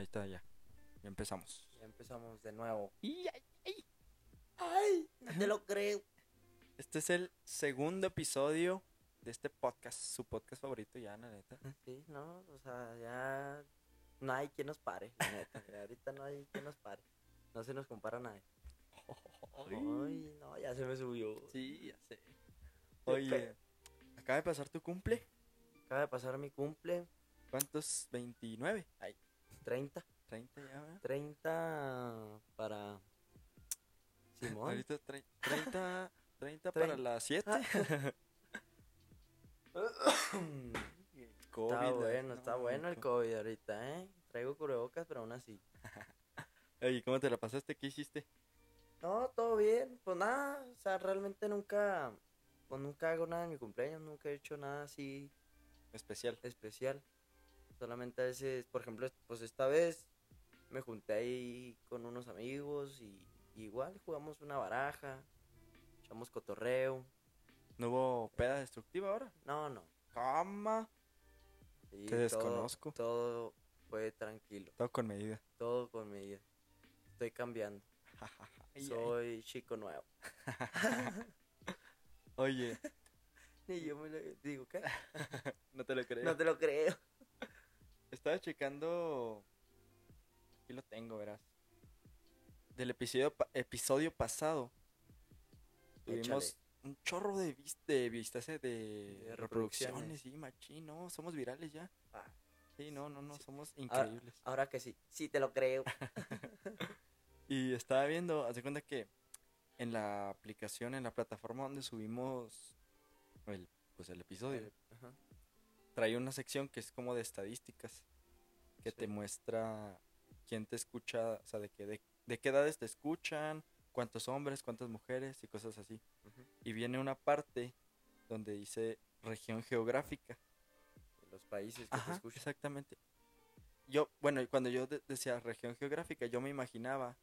Ahí está, ya. Ya empezamos. Ya empezamos de nuevo. Ay, ay. ¡Ay! No te lo creo. Este es el segundo episodio de este podcast, su podcast favorito ya, la neta. Sí, no, o sea, ya no hay quien nos pare, la neta. ahorita no hay quien nos pare. No se nos compara a nadie. Ay, no, ya se me subió. Sí, ya sé. Oye, acaba de pasar tu cumple. Acaba de pasar mi cumple, ¿Cuántos? 29. Ay, 30. 30 ya, ¿verdad? 30 para Simón. Ahorita tre- 30, 30 para las 7. COVID, Está eh. bueno, está No, bueno el co- COVID ahorita, ¿eh? Traigo cubrebocas, pero aún así. Oye, ¿cómo te la pasaste? ¿Qué hiciste? No, todo bien. Pues nada, o sea, realmente nunca, pues nunca hago nada en mi cumpleaños, nunca he hecho nada así Especial. especial. Solamente a veces, por ejemplo, pues esta vez me junté ahí con unos amigos y y igual jugamos una baraja, echamos cotorreo. ¿No hubo peda destructiva ahora? No, no. Cama. sí, Te desconozco. Todo fue tranquilo, Todo con medida. todo con medida. Estoy cambiando. Soy chico nuevo. Oye, Y yo me lo digo, ¿qué? no te lo creo. No te lo creo. Estaba checando. Aquí lo tengo, verás. Del episodio, pa- episodio pasado. Tuvimos Échale. un chorro de, de vistas, eh, de, De reproducciones. Sí, machín, no, somos virales ya. Ah, Sí, no, no, no, Sí. somos Ahora- increíbles. Ahora que sí, sí te lo creo. Y estaba viendo, haz de cuenta que en la aplicación, en la plataforma donde subimos el, pues el episodio. Trae una sección que es como de estadísticas, que te muestra quién te escucha, o sea, de qué, de, de qué edades te escuchan, cuántos hombres, cuántas mujeres y cosas así. Y viene una parte donde dice región geográfica. De Los países que te escuchan. exactamente. Yo, bueno, cuando yo de- decía región geográfica, yo me imaginaba,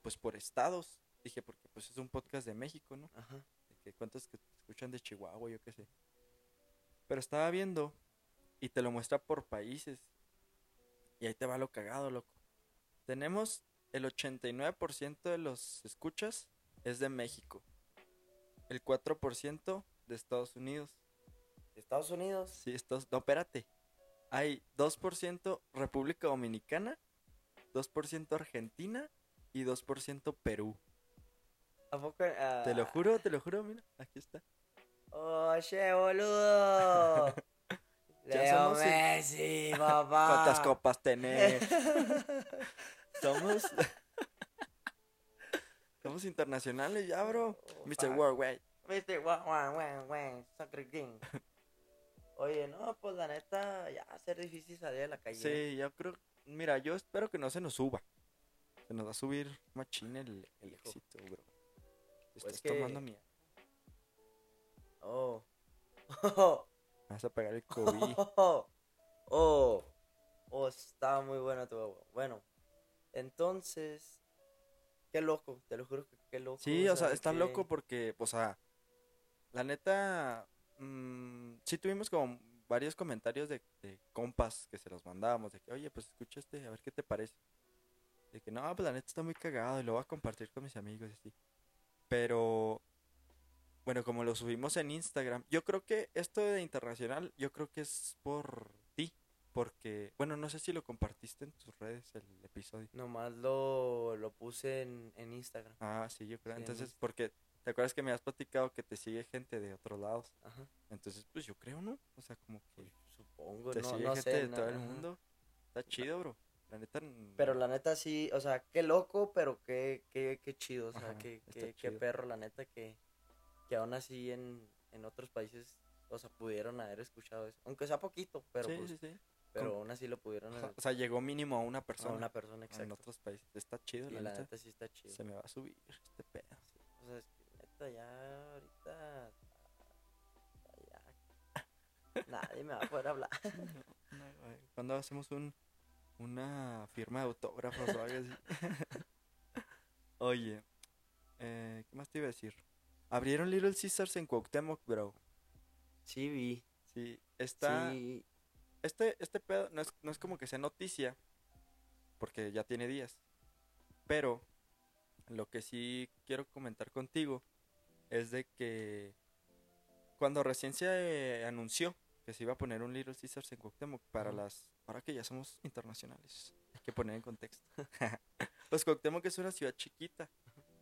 pues por estados. Dije, porque pues es un podcast de México, ¿no? Ajá. de que cuántos que te escuchan de Chihuahua, yo qué sé. Pero estaba viendo y te lo muestra por países. Y ahí te va lo cagado, loco. Tenemos el 89% de los escuchas es de México. El 4% de Estados Unidos. Estados Unidos. Sí, estos, no, espérate. Hay 2% República Dominicana, 2% Argentina y 2% Perú. ¿A poco? Ah, Te lo juro, te lo juro, mira, aquí está. Oye, boludo. Leo Messi, papá. ¿Cuántas copas tenés? Somos. Somos internacionales ya, bro. Oh, Mr. Worldwide. Guau, guau, Soccer King. Oye, no, pues la neta, ya va a ser difícil salir a la calle. Sí, yo creo. Mira, yo espero que no se nos suba. Se nos va a subir machín el, el éxito, bro. Pues estás que- tomando mierda. Oh. Me vas a pegar el COVID. Oh. Oh. Oh, estaba muy buena tu agua. Bueno, entonces. Qué loco, te lo juro que qué loco. Sí, o sea, está que- loco porque, o sea, la neta, mm, sí tuvimos como varios comentarios de, de compas que se los mandábamos, de que, oye, pues escucha este, a ver qué te parece. De que, no, pues la neta está muy cagado y lo voy a compartir con mis amigos y así. Pero, bueno, como lo subimos en Instagram, yo creo que esto de internacional, yo creo que es por ti. Porque, bueno, no sé si lo compartiste en tus redes el episodio. Nomás lo, lo puse en, en Instagram. Ah, sí, yo creo. Sí, en Entonces, Insta. porque te acuerdas que me has platicado que te sigue gente de otros lados. Ajá. Entonces, pues yo creo, ¿no? O sea, como que Supongo, te no, sigue no gente sé. de no, todo el mundo. Está chido, bro. La neta. Pero la neta sí, o sea, qué loco, pero qué, qué, qué chido, o sea, Ajá, qué, qué, qué chido. perro, la neta, que, que aún así en, en otros países, o sea, pudieron haber escuchado eso. Aunque sea poquito, pero sí, pues, sí, sí. pero aún así lo pudieron haber- o sea, llegó mínimo a una a persona. una persona, en exacto. otros países. Está chido, Y la, neta sí está chido. Se me va a subir este pedo. O sea, es que neta ya ahorita ya, nadie me va a poder hablar. Cuando hacemos un, una firma de autógrafos o algo así. Oye, eh, ¿qué más te iba a decir? Abrieron Little Caesars en Cuauhtémoc, bro. Sí vi. Sí, está... Sí. Este, este pedo no es, no es como que sea noticia, porque ya tiene días. Pero lo que sí quiero comentar contigo es de que cuando recién se eh, anunció que se iba a poner un Little Caesars en Cuauhtémoc para las ahora que ya somos internacionales, hay que poner en contexto. pues Cuauhtémoc es una ciudad chiquita.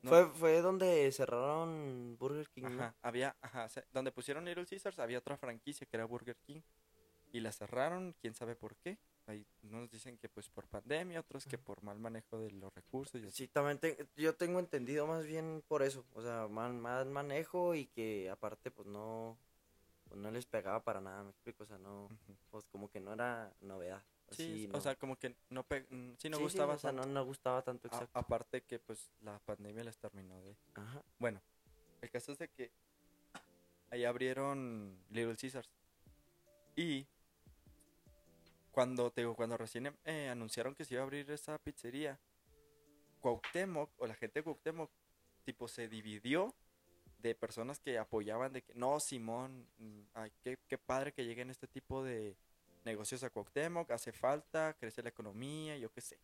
¿No? Fue, fue donde cerraron Burger King, ¿no? Ajá, había, ajá, o sea, donde pusieron Little Caesars había otra franquicia que era Burger King y la cerraron, quién sabe por qué. Ahí unos dicen que pues por pandemia, otros que por mal manejo de los recursos y así. Sí, también te- yo tengo entendido más bien por eso, o sea, más, más manejo y que aparte pues no, pues no les pegaba para nada, me explico, o sea, no, pues como que no era novedad. Sí, o sea, como que no pe- sí no Sí, sí, gustaba o sea, no, tanto. no gustaba tanto, A- exacto. aparte que pues la pandemia les terminó de Ajá. Bueno, el caso es de que ahí abrieron Little Caesars. Y cuando te digo, cuando recién em- eh, anunciaron que se iba a abrir esa pizzería, Cuauhtémoc o la gente de Cuauhtémoc tipo se dividió de personas que apoyaban de que no, Simón, mm, ay, qué, qué padre que lleguen este tipo de negocios a Cuauhtémoc, hace falta, crece la economía, yo qué sé.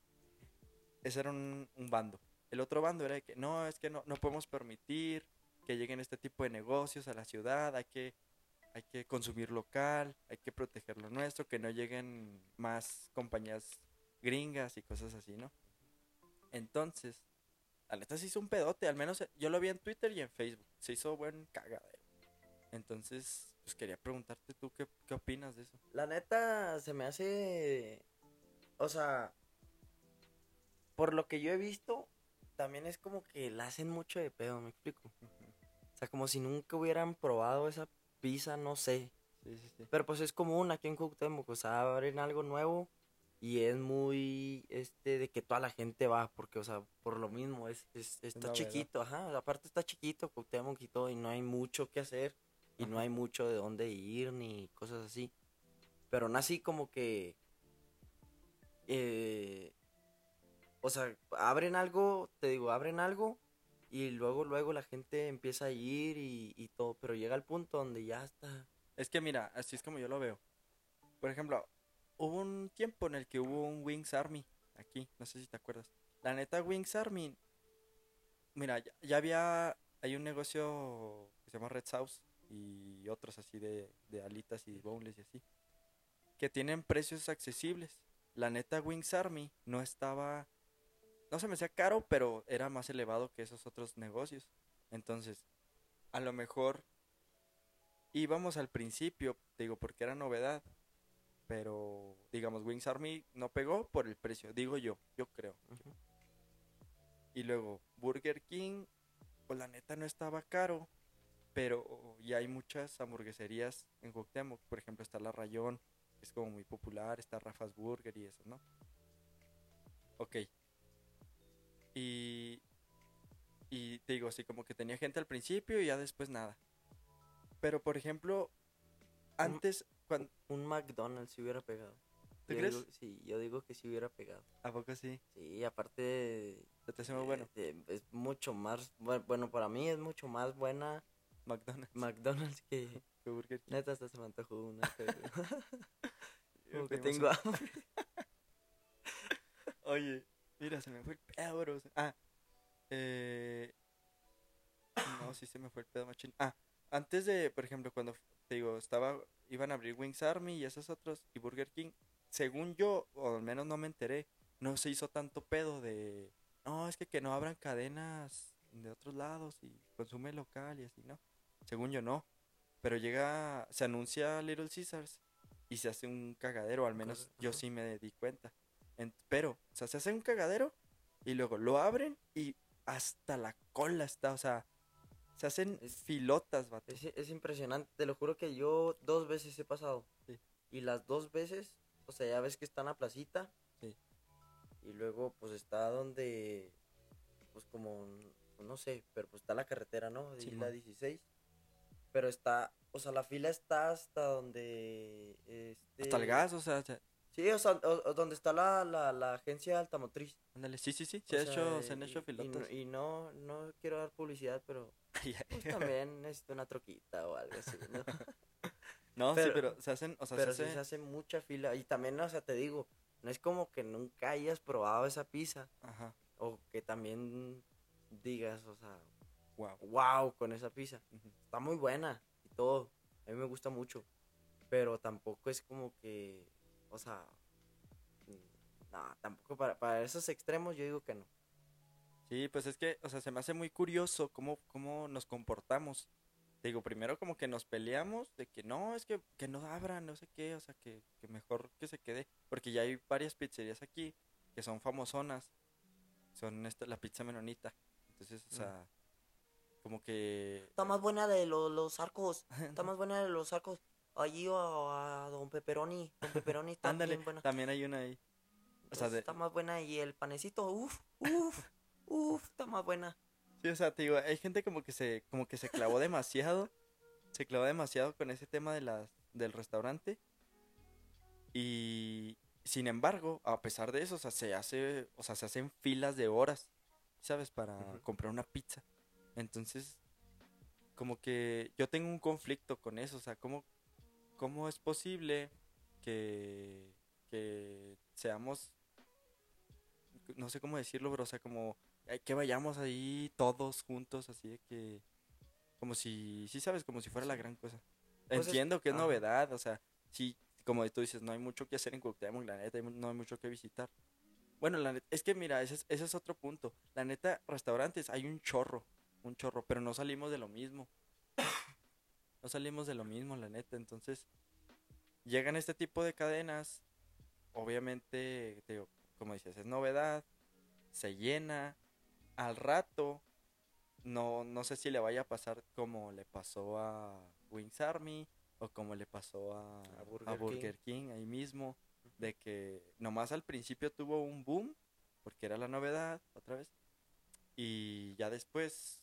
Ese era un, un bando. El otro bando era de que no, es que no, no podemos permitir que lleguen este tipo de negocios a la ciudad, hay que, hay que consumir local, hay que proteger lo nuestro, que no lleguen más compañías gringas y cosas así, ¿no? Entonces, la neta se hizo un pedote, al menos eh, yo lo vi en Twitter y en Facebook, se hizo buen cagadero. Entonces, pues quería preguntarte tú qué, qué opinas de eso. La neta se me hace, o sea, por lo que yo he visto, también es como que la hacen mucho de pedo, me explico. O sea, como si nunca hubieran probado esa pizza, no sé. Sí, sí, sí. Pero pues es común aquí en Cuauhtémoc, o sea, abren algo nuevo y es muy, este, de que toda la gente va, porque, o sea, por lo mismo, es, es- está chiquito, ajá, aparte está chiquito Cuauhtémoc y todo, y no hay mucho que hacer, y no hay mucho de dónde ir, ni cosas así. Pero no así como que, eh, o sea, abren algo, te digo, abren algo, y luego, luego la gente empieza a ir y, todo, pero llega al punto donde ya está... Es que mira, así es como yo lo veo. Por ejemplo, hubo un tiempo en el que hubo un Wings Army aquí, no sé si te acuerdas. La neta Wings Army, mira, ya, ya había, hay un negocio que se llama Red House y otros así de, de alitas y boneless y así, que tienen precios accesibles. La neta Wings Army no estaba, no se me hacía caro, pero era más elevado que esos otros negocios. Entonces, a lo mejor íbamos al principio, digo, porque era novedad. Pero, digamos, Wings Army no pegó por el precio, digo yo, yo creo. Y luego, Burger King, pues la neta no estaba caro, pero ya hay muchas hamburgueserías en Cuauhtémoc. Por ejemplo, está La Rayón, que es como muy popular, está Rafa's Burger y eso, ¿no? Ok. Y, y te digo, así como que tenía gente al principio y ya después nada. Pero, por ejemplo, antes, cuando... Un McDonald's si hubiera pegado. ¿Tú Yo crees? digo- sí, yo digo que si hubiera pegado. ¿A poco sí? Sí, aparte Se te hace muy bueno. eh, eh, es mucho más, bu- bueno, para mí es mucho más buena McDonald's. McDonald's que que Burger King. neta hasta se me antojó una. pero- Como que Pedimos tengo un- hambre. Oye, mira, se me fue el pedo, bro. Ah, eh... No, sí se me fue el pedo, machín. Ah, antes de, por ejemplo, cuando, te digo, estaba, iban a abrir Wings Army y esos otros, y Burger King, según yo, o al menos no me enteré, no se hizo tanto pedo de, no, es que que no abran cadenas de otros lados y consume local y así, ¿no? Según yo, no. Pero llega, se anuncia Little Caesars y se hace un cagadero, al menos yo sí me di cuenta. En- pero, o sea, se hace un cagadero y luego lo abren y hasta la cola está, o sea, se hacen Es- filotas, vato. Es, es impresionante, te lo juro que yo dos veces he pasado. Sí. Y las dos veces, o sea, ya ves que está en la placita. Sí. Y luego, pues está donde, pues como, no sé, pero pues está la carretera, ¿no? De la 16. Pero está, o sea, la fila está hasta donde... Este, Hasta el gas, o sea, se- Sí, o sea, o- o donde está la, la, la agencia altamotriz. ándale, sí, sí, sí, se, ha sea, hecho, se han y- hecho y filotas. no- Y, no, no quiero dar publicidad, pero pues también necesito una troquita o algo así, ¿no? no, sí, pero- se hacen, o sea, pero se sí hace, se hace mucha fila. Y también, o sea, te digo, no es como que nunca hayas probado esa pizza Ajá. o que también digas, o sea, Wow. wow con esa pizza. Está muy buena y todo. A mí me gusta mucho. Pero tampoco es como que, o sea, mm, no, tampoco para, para esos extremos yo digo que no. Sí, pues es que, o sea, se me hace muy curioso cómo, cómo nos comportamos. Te digo, primero como que nos peleamos de que no, es que, que no abran, no sé qué, o sea, que, que mejor que se quede. Porque ya hay varias pizzerías aquí que son famosonas. Son esta, la pizza menonita. Entonces, o sea, como que... Está más buena de lo- los arcos. Está más buena de los arcos. Allí o a, Don Pepperoni. Don Pepperoni está Ándale, bien buena. también hay una ahí. O sea, Entonces, de- Está más buena y el panecito, uff, uff, uff, está más buena. Sí, o sea, te digo, hay gente como que se, como que se clavó demasiado, se clavó demasiado con ese tema de las, del restaurante. Y sin embargo, a pesar de eso, o sea, se hace, o sea, se hacen filas de horas, ¿sabes? Para comprar una pizza. Entonces, como que yo tengo un conflicto con eso, o sea, ¿cómo, cómo es posible que, que seamos, no sé cómo decirlo, pero, o sea, como eh, que vayamos ahí todos juntos, así de que, como si, sí sabes, como si fuera la gran cosa. Pues es- Entiendo que es novedad, o sea, sí, como tú dices, no hay mucho que hacer en Cuauhtémoc, la neta, no hay mucho que visitar. Bueno, la neta, es que mira, ese es, ese es otro punto. La neta, restaurantes, hay un chorro, un chorro, pero no salimos de lo mismo. No salimos de lo mismo, la neta. Entonces, llegan este tipo de cadenas, obviamente, te digo, como dices, es novedad, se llena, al rato, no, no sé si le vaya a pasar como le pasó a Wings Army o como le pasó a, A a Burger Burger, King. ahí mismo, de que nomás al principio tuvo un boom, porque era la novedad, otra vez, y ya después,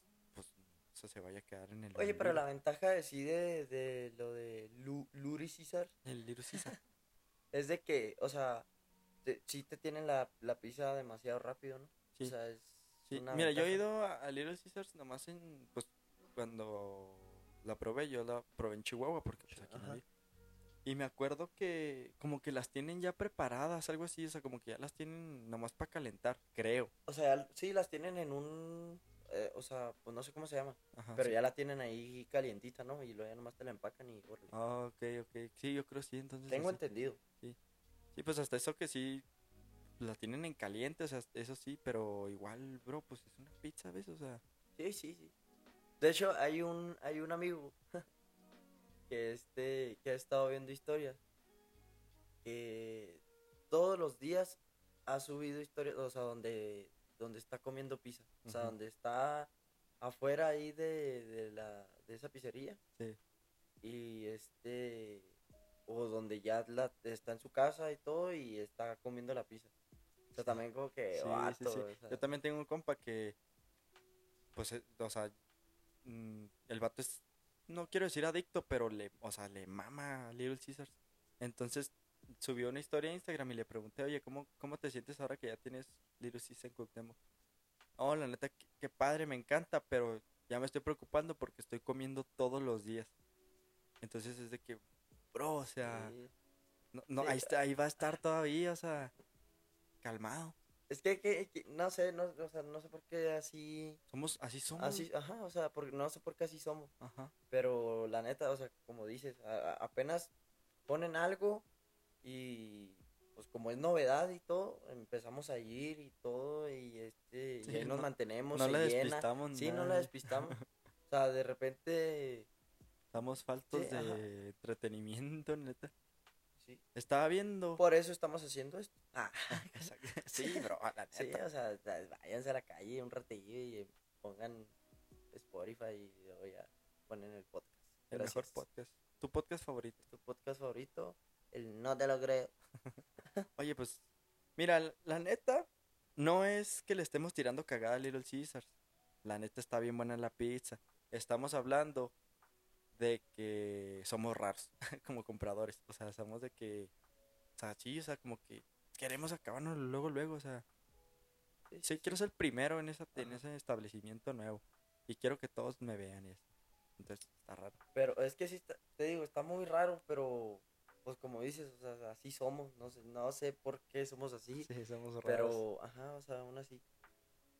eso se vaya a quedar en el... Oye, pero la ventaja de sí de, de lo de Lu, Luri César El Little Caesar. es de que, o sea, te, sí te tienen la, la pizza demasiado rápido, ¿no? Sí. O sea, es Sí, una mira, yo he ido a, a Little Caesars nomás en, pues, cuando la probé, yo la probé en Chihuahua, porque pues aquí no. Y me acuerdo que como que las tienen ya preparadas, algo así, o sea, como que ya las tienen nomás para calentar, creo. O sea, sí las tienen en un, eh, o sea, pues no sé cómo se llama, Ajá, pero sí. ya la tienen ahí calientita, ¿no? Y luego ya nomás te la empacan y. Ah, ok, ok. Sí, yo creo sí, entonces. Tengo así. entendido. Sí, pues hasta eso que sí la tienen en caliente, o sea, eso sí, pero igual, bro, pues es una pizza, ¿ves? O sea, Sí, sí, sí. De hecho, hay un, hay un amigo que este, que ha estado viendo historias, que todos los días ha subido historias, o sea, donde, donde está comiendo pizza, o sea, donde está afuera ahí de, de la, de esa pizzería, sí. y este, o donde ya la, está en su casa y todo, y está comiendo la pizza. O sea, también como que, Sí, sí, vato, sí. o sea, Yo también tengo un compa que, pues, eh, o sea, mm, el vato es, no quiero decir adicto, pero le, o sea, le mama a Little Caesars. Entonces, subió una historia a Instagram y le pregunté, oye, ¿cómo, cómo te sientes ahora que ya tienes Little Caesars en Cuauhtémoc? Oh, la neta, qué, qué padre, me encanta, pero ya me estoy preocupando porque estoy comiendo todos los días. Entonces es de que, bro, o sea, sí. no, no, Sí, ahí, está, ahí va a estar todavía, o sea, calmado. Es que, que- que- no sé, no, o sea, no sé por qué así, Somos, así somos. así, ajá, o sea, porque no sé por qué así somos, Ajá. pero la neta, o sea, como dices, a- a- apenas ponen algo y pues como es novedad y todo, empezamos a ir y todo y este, y Sí, ahí nos no- mantenemos, no la llena. despistamos Sí, no la despistamos. O sea, de repente, Estamos faltos Sí, ajá. de entretenimiento, neta. sí, Estaba viendo. por eso estamos haciendo esto. Ah, Sí, bro, la sí, neta. o sea, váyanse a la calle un ratillo y eh, pongan Spotify y luego ya ponen el podcast. el mejor Gracias. podcast. Tu podcast favorito. tu podcast favorito, el No Te Lo Creo. Oye, pues, mira, la, neta, no es que le estemos tirando cagada a Little Caesars. La neta está bien buena la pizza. Estamos hablando de que somos raros como compradores. O sea, somos de que, o sea, sí, o sea, como que queremos acabarnos luego, luego, o sea, sí, quiero ser primero en, esa, en ese establecimiento nuevo. Y quiero que todos me vean y eso. Entonces, está raro. Pero es que sí, está- te digo, está muy raro, pero pues como dices, o sea, así somos, no sé, no sé por qué somos así, Sí, somos raros. pero, ajá, o sea, aún así.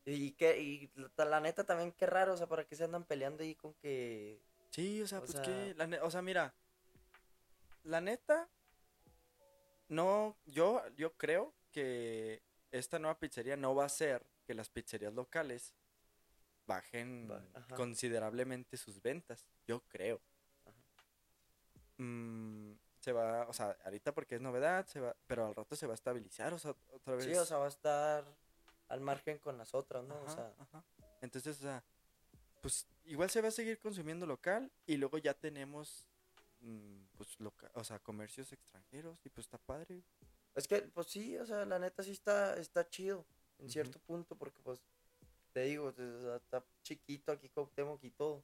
Y que, y la, la neta también, qué raro, o sea, ¿para qué se andan peleando ahí con que, Sí, o sea, o pues sea- que, la o sea, mira, la neta, no, yo, yo creo que esta nueva pizzería no va a hacer que las pizzerías locales bajen ajá. considerablemente sus ventas, yo creo. Ajá. Mm, se va, o sea, ahorita porque es novedad, se va, pero al rato se va a estabilizar, o sea, otra vez. sí, o sea, va a estar al margen con las otras, ¿no? O sea, ajá. Entonces, o sea, pues igual se va a seguir consumiendo local y luego ya tenemos, mm, pues, loca- o sea, comercios extranjeros y pues está padre. es que, pues sí, o sea, la neta sí está, está chido, en cierto punto, porque pues, te digo, está chiquito aquí Cuauhtémoc y todo,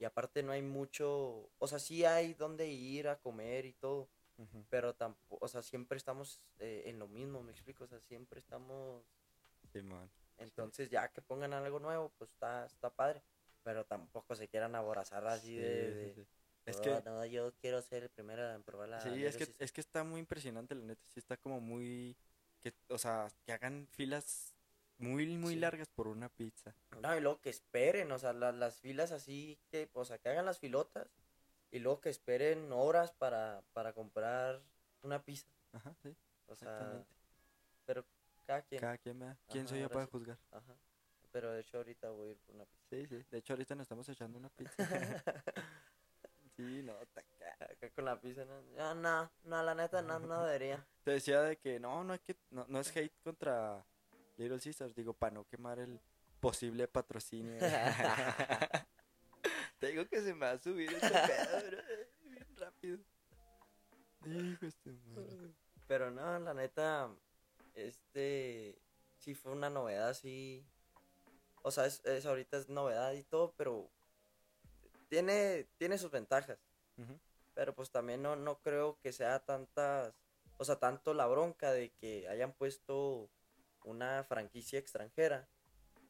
y aparte no hay mucho, o sea, sí hay donde ir a comer y todo, pero tampoco, o sea, siempre estamos eh, en lo mismo, me explico, o sea, siempre estamos, Simón. entonces ya que pongan algo nuevo, pues está, está padre, pero tampoco se quieran aborazar así Sí, de, sí, de, sí. Es "Oh, que, no, yo quiero ser el primero en probar la sí, es que, es que está muy impresionante, la neta, sí está como muy, que, o sea, que hagan filas muy, muy Sí. largas por una pizza. No, y luego que esperen, o sea, la- las filas así que, o sea, que hagan las filotas y luego que esperen horas para, para comprar una pizza. Ajá, sí, O sea, pero cada quien. Cada quien vea. ¿Quién soy yo para sí. juzgar? Ajá. Pero de hecho ahorita voy a ir por una pizza. Sí, sí. De hecho, ahorita nos estamos echando una pizza. sí, no, está ca- Acá con la pizza, no, no, no, no, la neta, no, no debería. Te decía de que no, no hay que, no, no es hate contra Little Caesars, digo, para no quemar el posible patrocinio. Te digo que se me va a subir este pedo, bro, bien rápido. Su madre. Pero no, la neta, este, sí fue una novedad, sí. O sea, es, es- ahorita es novedad y todo, pero tiene, tiene sus ventajas. Pero pues también no, no creo que sea tantas, o sea, tanto la bronca de que hayan puesto una franquicia extranjera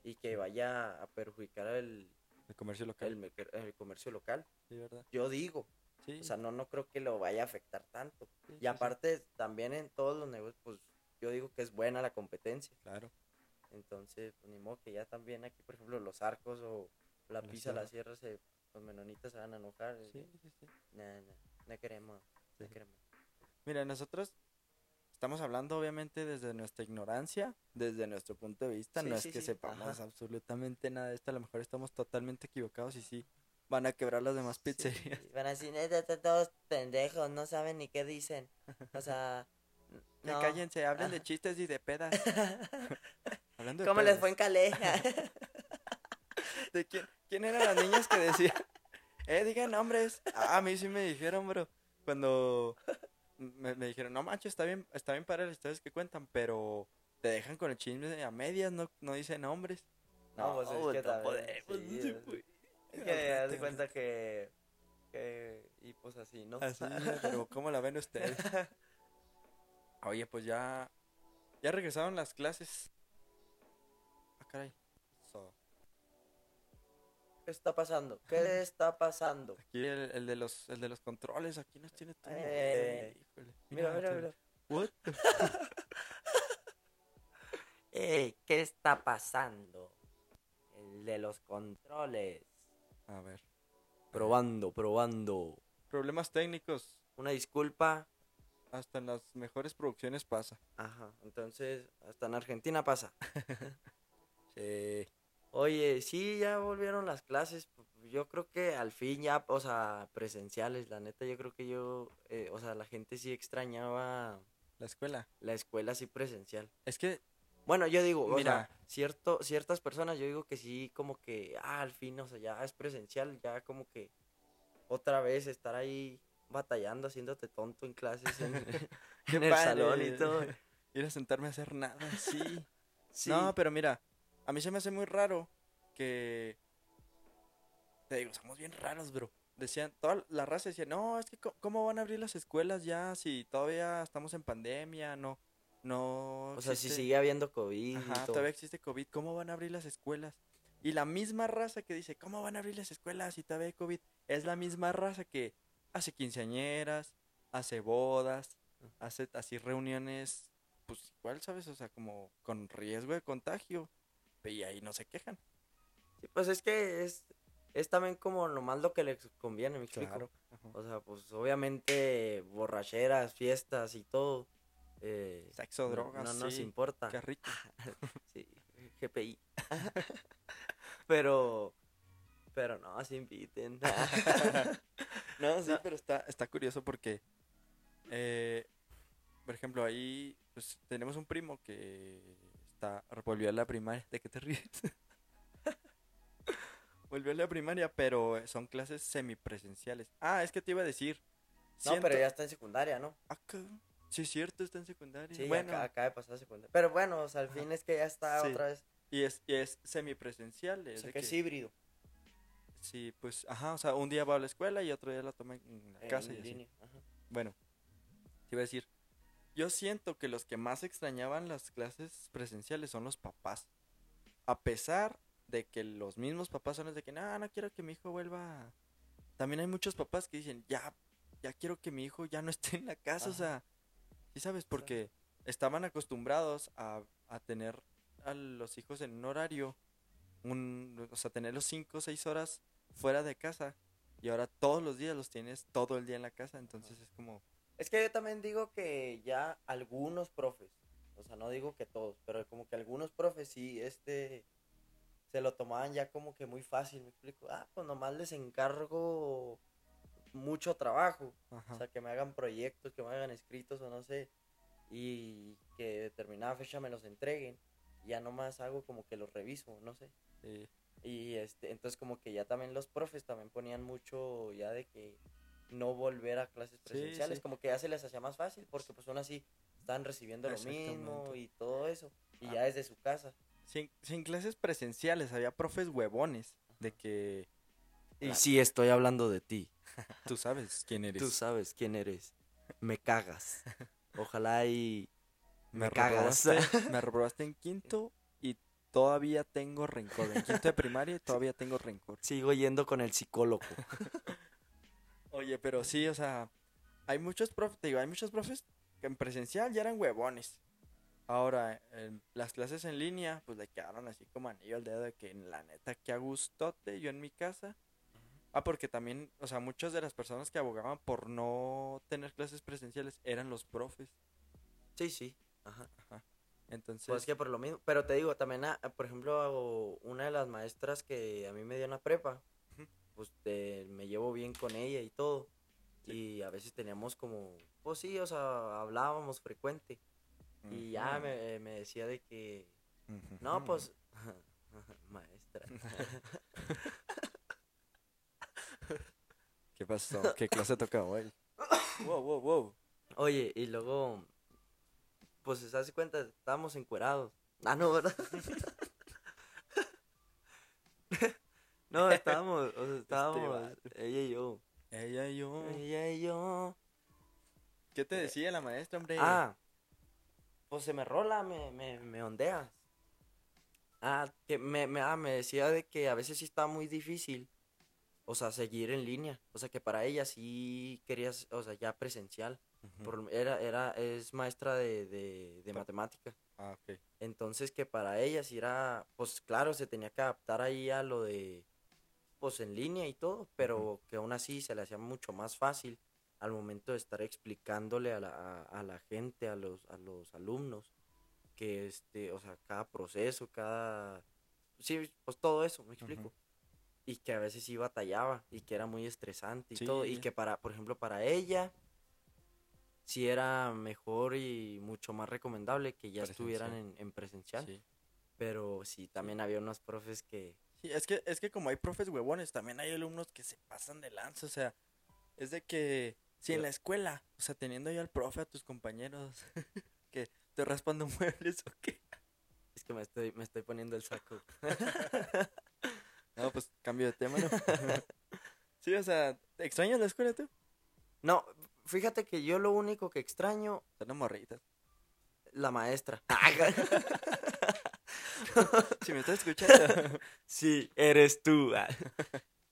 y que vaya a perjudicar el, El comercio local. el, merc- el comercio local. Sí, ¿verdad? Yo digo, Sí. o sea, no, no creo que lo vaya a afectar tanto. sí, Y aparte, también en todos los negocios, pues yo digo que es buena la competencia. Claro. Entonces, pues, ni modo que ya también aquí, por ejemplo, los arcos o la pizza, la sierra. se, los menonitas se van a enojar. Sí, sí, sí. No, no, no queremos, no queremos. Mira, nosotros estamos hablando obviamente desde nuestra ignorancia, desde nuestro punto de vista, Sí, no es sí, que sí, sepamos ajá. absolutamente nada de esto, a lo mejor estamos totalmente equivocados y sí, van a quebrar las demás pizzerías. Van a decir, "Neta, están todos pendejos, no saben ni qué dicen. O sea, no. cállense, hablen de Ajá. chistes y de pedas. Hablando de ¿Cómo les pedas, fue en Calais? ¿de quién, quién eran las niñas que decían? Eh, digan nombres. Ah, a mí sí me dijeron, bro. Cuando me, me dijeron, no manches, está bien, está bien para las historias que cuentan, pero te dejan con el chisme a medias, no, no dicen nombres. No, pues, es que no podemos, sí, no se es- puede. Es que de Al cuenta que, que. Y pues así, ¿no? Así, pero ¿cómo la ven ustedes? Oye, pues ya. Ya regresaron las clases. Ah, caray. ¿Qué está pasando? ¿Qué está pasando? aquí el, el de los, el de los controles, aquí nos tiene todo. Eh, híjole. Mira, mira, te- mira. What the- Eh, ¿qué está pasando? El de los controles. A ver. Probando, probando. Problemas técnicos. Una disculpa. Hasta en las mejores producciones pasa. Ajá, entonces, hasta en Argentina pasa. Sí. Oye, sí, ya volvieron las clases. Yo creo que al fin ya, o sea, presenciales, la neta, yo creo que yo, eh, o sea, la gente sí extrañaba La escuela. la escuela así presencial. Es que, Bueno, yo digo, o Mira. sea, cierto, ciertas personas, yo digo que sí, como que, ah, al fin, o sea, ya es presencial, ya como que otra vez estar ahí batallando, haciéndote tonto en clases en, el padre. salón y todo. Ir a sentarme a hacer nada, sí. Sí, No, pero mira, a mí se me hace muy raro que. Te digo, somos bien raros, bro. Decían, toda la raza decía, no, es que ¿cómo van a abrir las escuelas ya si todavía estamos en pandemia? No, no. o sea, si sigue habiendo COVID Ajá, todavía existe COVID, ¿cómo van a abrir las escuelas? Y la misma raza que dice, ¿cómo van a abrir las escuelas si todavía hay COVID? Es la misma raza que hace quinceañeras, hace bodas, hace así reuniones, pues igual, ¿sabes? O sea, como con riesgo de contagio. Y ahí no se quejan. Sí, pues es que es, es también como nomás lo que les conviene, me explico. Claro. O sea, pues obviamente borracheras, fiestas y todo. eh, Sexo, no- drogas, No nos sí. importa. Qué rico. Sí, GPI. pero, pero no, así inviten. No, sí, pero está, está curioso porque, eh, por ejemplo, ahí pues, tenemos un primo que está, volvió a la primaria. ¿De qué te ríes? volvió a la primaria, pero son clases semipresenciales. Ah, es que te iba a decir. no, pero ya está en secundaria, ¿no? Cabrón. Sí, es cierto, está en secundaria. Sí, bueno, acá, acaba de pasar a secundaria. Pero bueno, o sea, al fin es que ya está Sí. otra vez. y es, y es semipresencial. O Es sea, de que es híbrido. Sí, pues, ajá, o sea, un día va a la escuela y otro día la toma en la en casa y así. línea, ajá. Bueno, te iba a decir, yo siento que los que más extrañaban las clases presenciales son los papás. A pesar de que los mismos papás son los de que, no, no quiero que mi hijo vuelva. También hay muchos papás que dicen, ya, ya quiero que mi hijo ya no esté en la casa, o sea, ¿sí sabes? Porque estaban acostumbrados a, a tener a los hijos en un horario, un, o sea, tenerlos cinco o seis horas fuera de casa. Y ahora todos los días los tienes todo el día en la casa, entonces es como... Es que yo también digo que ya algunos profes, o sea, no digo que todos, pero como que algunos profes sí, este, se lo tomaban ya como que muy fácil, me explico. Ah, pues nomás les encargo mucho trabajo, Ajá. o sea, que me hagan proyectos, que me hagan escritos o no sé, y que determinada fecha me los entreguen. Ya nomás hago como que los reviso, no sé. Sí. Y este, entonces como que ya también los profes también ponían mucho ya de que no volver a clases presenciales, sí. como que ya se les hacía más fácil porque pues aún así están recibiendo lo mismo y todo eso y Ah. ya desde su casa. Sin, sin clases presenciales, había profes huevones de que Y sí estoy hablando de ti. tú sabes quién eres. Tú sabes quién eres. Me cagas. Ojalá y me, me cagas. reprobaste, me reprobaste en quinto y todavía tengo rencor. En quinto de primaria y todavía tengo rencor. sigo yendo con el psicólogo. Oye, pero sí, o sea, hay muchos profes, te digo, hay muchos profes que en presencial ya eran huevones. Ahora, en las clases en línea, pues le quedaron así como anillo al dedo de que la neta, que a gustote, yo en mi casa. Ah, porque también, o sea, muchas de las personas que abogaban por no tener clases presenciales eran los profes. Sí, sí. Ajá. Entonces, Pues que por lo mismo, pero te digo, también, ah, por ejemplo, una de las maestras que a mí me dio en la prepa. Pues te- me llevo bien con ella y todo. Sí. Y a veces teníamos como, pues sí, o sea, hablábamos frecuente. Y ya me, me decía de que, no, pues, maestra. ¿Qué pasó? ¿Qué clase tocaba hoy? wow, wow, wow. Oye, y luego, pues se hace cuenta, estábamos encuerados. Ah, no, ¿verdad? No, estábamos, o sea, estábamos, vato. ella y yo. Ella y yo. Ella y yo. ¿Qué te decía la maestra, hombre? Ah, pues se me rola, me, me, me ondeas. Ah, que me, me, ah, me decía de que a veces sí estaba muy difícil, o sea, seguir en línea. O sea, que para ella sí querías, o sea, ya presencial. Por, era, era, es maestra de, de, de matemática. Ah, ok. Entonces que para ella sí era, pues claro, se tenía que adaptar ahí a lo de, pues en línea y todo, pero que aún así se le hacía mucho más fácil al momento de estar explicándole a la, a, a la gente, a los, a los alumnos, que este, o sea, cada proceso, cada, sí, pues todo eso, me explico. Ujú. Y que a veces sí batallaba y que era muy estresante y Sí. todo, y que para, por ejemplo, para ella sí era mejor y mucho más recomendable que ya estuvieran en, en presencial. Sí. Pero sí, también había unos profes que... Sí, es que, es que como hay profes huevones, también hay alumnos que se pasan de lanza, o sea, es de que, si en la escuela, o sea, teniendo ahí al profe, a tus compañeros, que te raspan de muebles o qué. Es que me estoy, me estoy poniendo el saco. No, pues cambio de tema, ¿no? sí, o sea, ¿te extrañas la escuela tú? No, fíjate que yo lo único que extraño, Son las morritas. la maestra. Si me estás escuchando. sí, eres tú.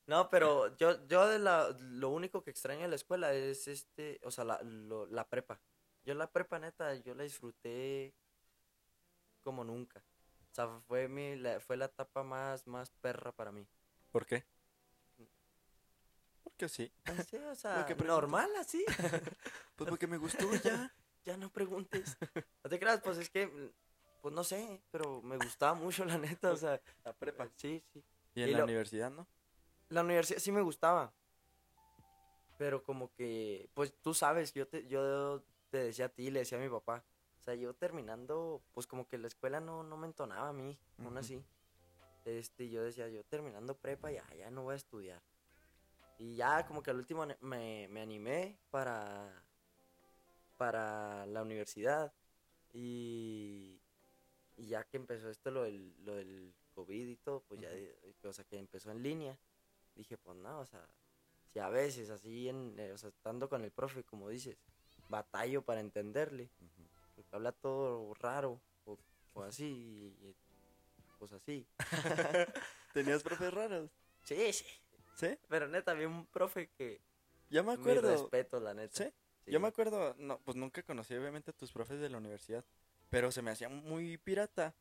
No, pero yo, yo de la, lo único que extraño de la escuela es este, o sea, la, lo- la prepa. Yo la prepa, neta, yo la disfruté como nunca. O sea, fue mi, la, fue la etapa más, más perra para mí. ¿Por qué? Porque sí. Pues sí, o sea, normal así. Pues porque me gustó ya. ya no preguntes. No te creas, pues es que, pues no sé, pero me gustaba mucho, la neta, o sea. La prepa. Sí, sí. Y en Y la lo- universidad, ¿no? La universidad sí me gustaba. Pero como que, pues tú sabes, yo te, yo te decía a ti, le decía a mi papá. O sea, yo terminando, pues como que la escuela no, no me entonaba a mí, aún así. Este, yo decía, yo terminando prepa ya, ya no voy a estudiar. Y ya como que al último me, me animé para, para la universidad. Y, y ya que empezó esto, lo del, lo del COVID y todo, pues ya, eh, o sea, que empezó en línea dije, pues no, o sea, si a veces así, en, eh, o sea, estando con el profe, como dices, batallo para entenderle, porque habla todo raro, o, o así, y- pues así. ¿Tenías profes raros? Sí, sí, ¿Sí? pero neta, había un profe que, Yo me mi acuerdo. respeto, la neta. ¿Sí? Yo me acuerdo, no, pues nunca conocí obviamente a tus profes de la universidad, pero se me hacía muy pirata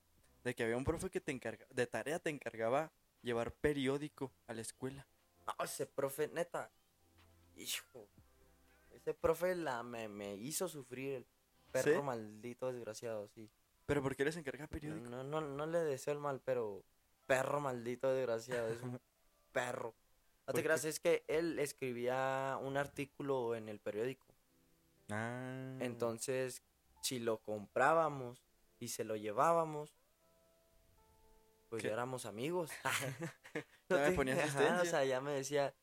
de que había un profe que te encarga, de tarea te encargaba llevar periódico a la escuela. No, ese profe, neta, hijo, ese profe la, me, me hizo sufrir el perro ¿Sí? maldito desgraciado, sí. ¿Pero por qué les encarga periódico? No, no, no le deseo el mal, pero perro maldito desgraciado, es un perro. No ¿Por te creas, es que él escribía un artículo en el periódico. Ah. Entonces, si lo comprábamos y se lo llevábamos, pues ¿Qué? ya éramos amigos. Ya me ponía asistencia. o sea, ya me decía,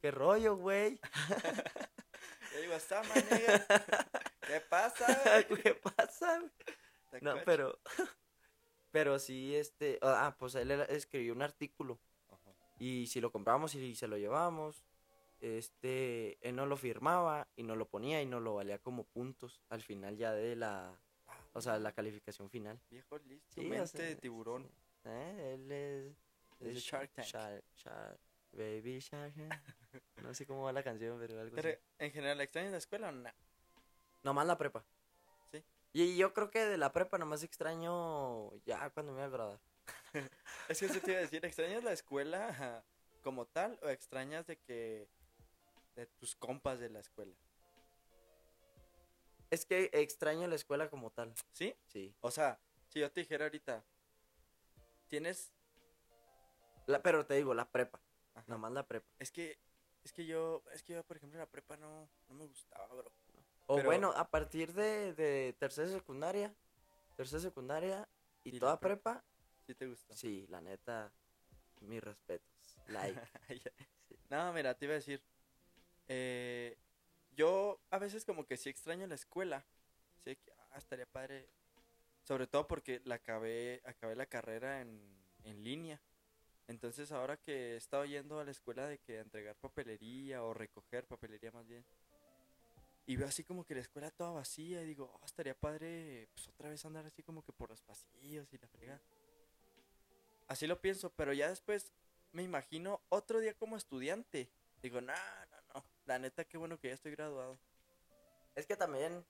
¿qué rollo, güey? Yo digo, "Está, manega, ¿Qué pasa? güey? ¿Qué pasa? güey?" Te No, pero, pero sí, este, ah, pues él escribió un artículo. Ajá. Y si lo comprábamos y se lo llevábamos, este, él no lo firmaba y no lo ponía y no lo valía como puntos al final ya de la, o sea, la calificación final. Viejo listo, Sí, o mente sea, de tiburón. sí. Eh, él es, Es Shark Tank. Shark- Shark- baby Shark. No sé cómo va la canción, pero algo Pero así. en general, ¿extrañas la escuela o no? Nomás la prepa. Sí. Y yo creo que de la prepa nomás extraño ya cuando me voy a graduar. Es que eso te iba a decir, ¿extrañas la escuela como tal o extrañas de que de tus compas de la escuela? Es que extraño la escuela como tal. ¿Sí? Sí. O sea, si yo te dijera ahorita, tienes La, pero te digo, la prepa. Ajá. Nomás la prepa. Es que es que yo es que yo por ejemplo la prepa no no me gustaba, bro. O Pero- bueno, a partir de, de tercera secundaria, tercera secundaria y, toda prepa. prepa, ¿Sí te gustó? sí, la neta, mis respetos. Like. Ya. no, mira, te iba a decir eh, yo a veces como que sí extraño la escuela. Sí, ah, estaría padre sobre todo porque la acabé acabé la carrera en en línea. Entonces ahora que he estado yendo a la escuela de que entregar papelería o recoger papelería más bien. Y veo así como que la escuela toda vacía y digo, oh, estaría padre pues otra vez andar así como que por los pasillos y la fregada. Así lo pienso, pero ya después me imagino otro día como estudiante. Digo, no, no, no. La neta, qué bueno que ya estoy graduado. es que también,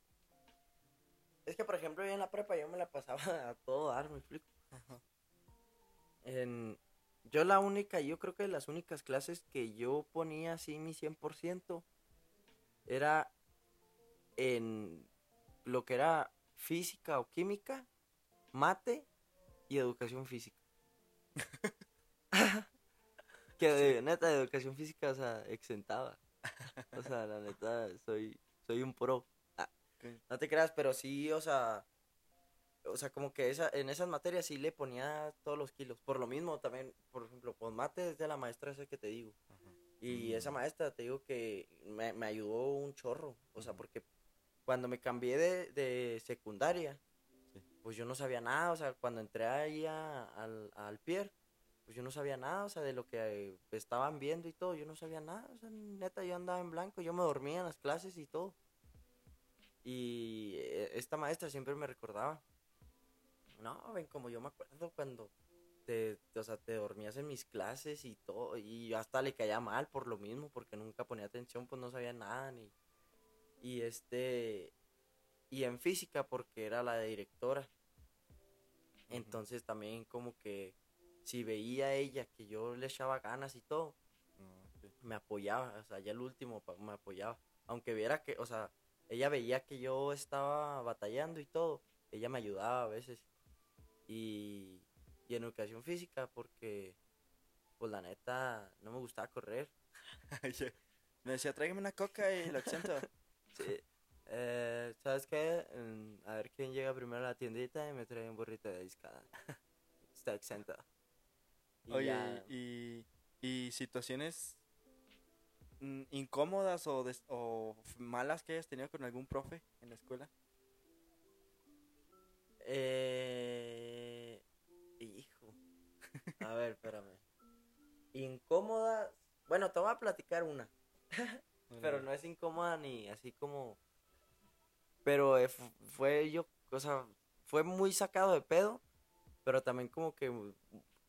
es que por ejemplo yo en la prepa yo me la pasaba a todo dar, me explico. En, yo la única, yo creo que las únicas clases que yo ponía así mi 100% era en lo que era física o química, mate y educación física. que de neta de educación física, o sea, exentaba. O sea, la neta, soy, soy un pro. Ah, no te creas, pero sí, o sea, o sea, como que esa, en esas materias sí le ponía todos los kilos. Por lo mismo también, por ejemplo, pues mate es de la maestra esa que te digo. Y Mm. esa maestra, te digo que me, me ayudó un chorro. O sea, porque cuando me cambié de, de secundaria, Sí. pues yo no sabía nada. O sea, cuando entré ahí a- al, al Pier, pues yo no sabía nada. O sea, de lo que eh, estaban viendo y todo, yo no sabía nada. O sea, neta, yo andaba en blanco. Yo me dormía en las clases y todo. Y eh, esta maestra siempre me recordaba. No, ven, como yo me acuerdo cuando te, o sea, te dormías en mis clases y todo, y yo hasta le caía mal por lo mismo, porque nunca ponía atención, pues no sabía nada, ni, y este, y en física porque era la directora, entonces también como que si veía ella que yo le echaba ganas y todo, me apoyaba, o sea, ya el último me apoyaba. Aunque viera que, o sea, ella veía que yo estaba batallando y todo, ella me ayudaba a veces. Y, y en educación física, porque, pues la neta, no me gustaba correr. Me decía, tráigame una coca y lo exento. Sí. Eh, ¿Sabes qué? Mm, A ver quién llega primero a la tiendita y me trae un burrito de discada. Está exenta. Y Oye, ya- y, y situaciones mm, incómodas o, des- o f- malas que hayas tenido con algún profe en la escuela. Eh, hijo. A ver, espérame. Incómoda. Bueno, te voy a platicar una. Pero no es incómoda ni así como. Pero eh, fu- fue yo, o sea, fue muy sacado de pedo. Pero también como que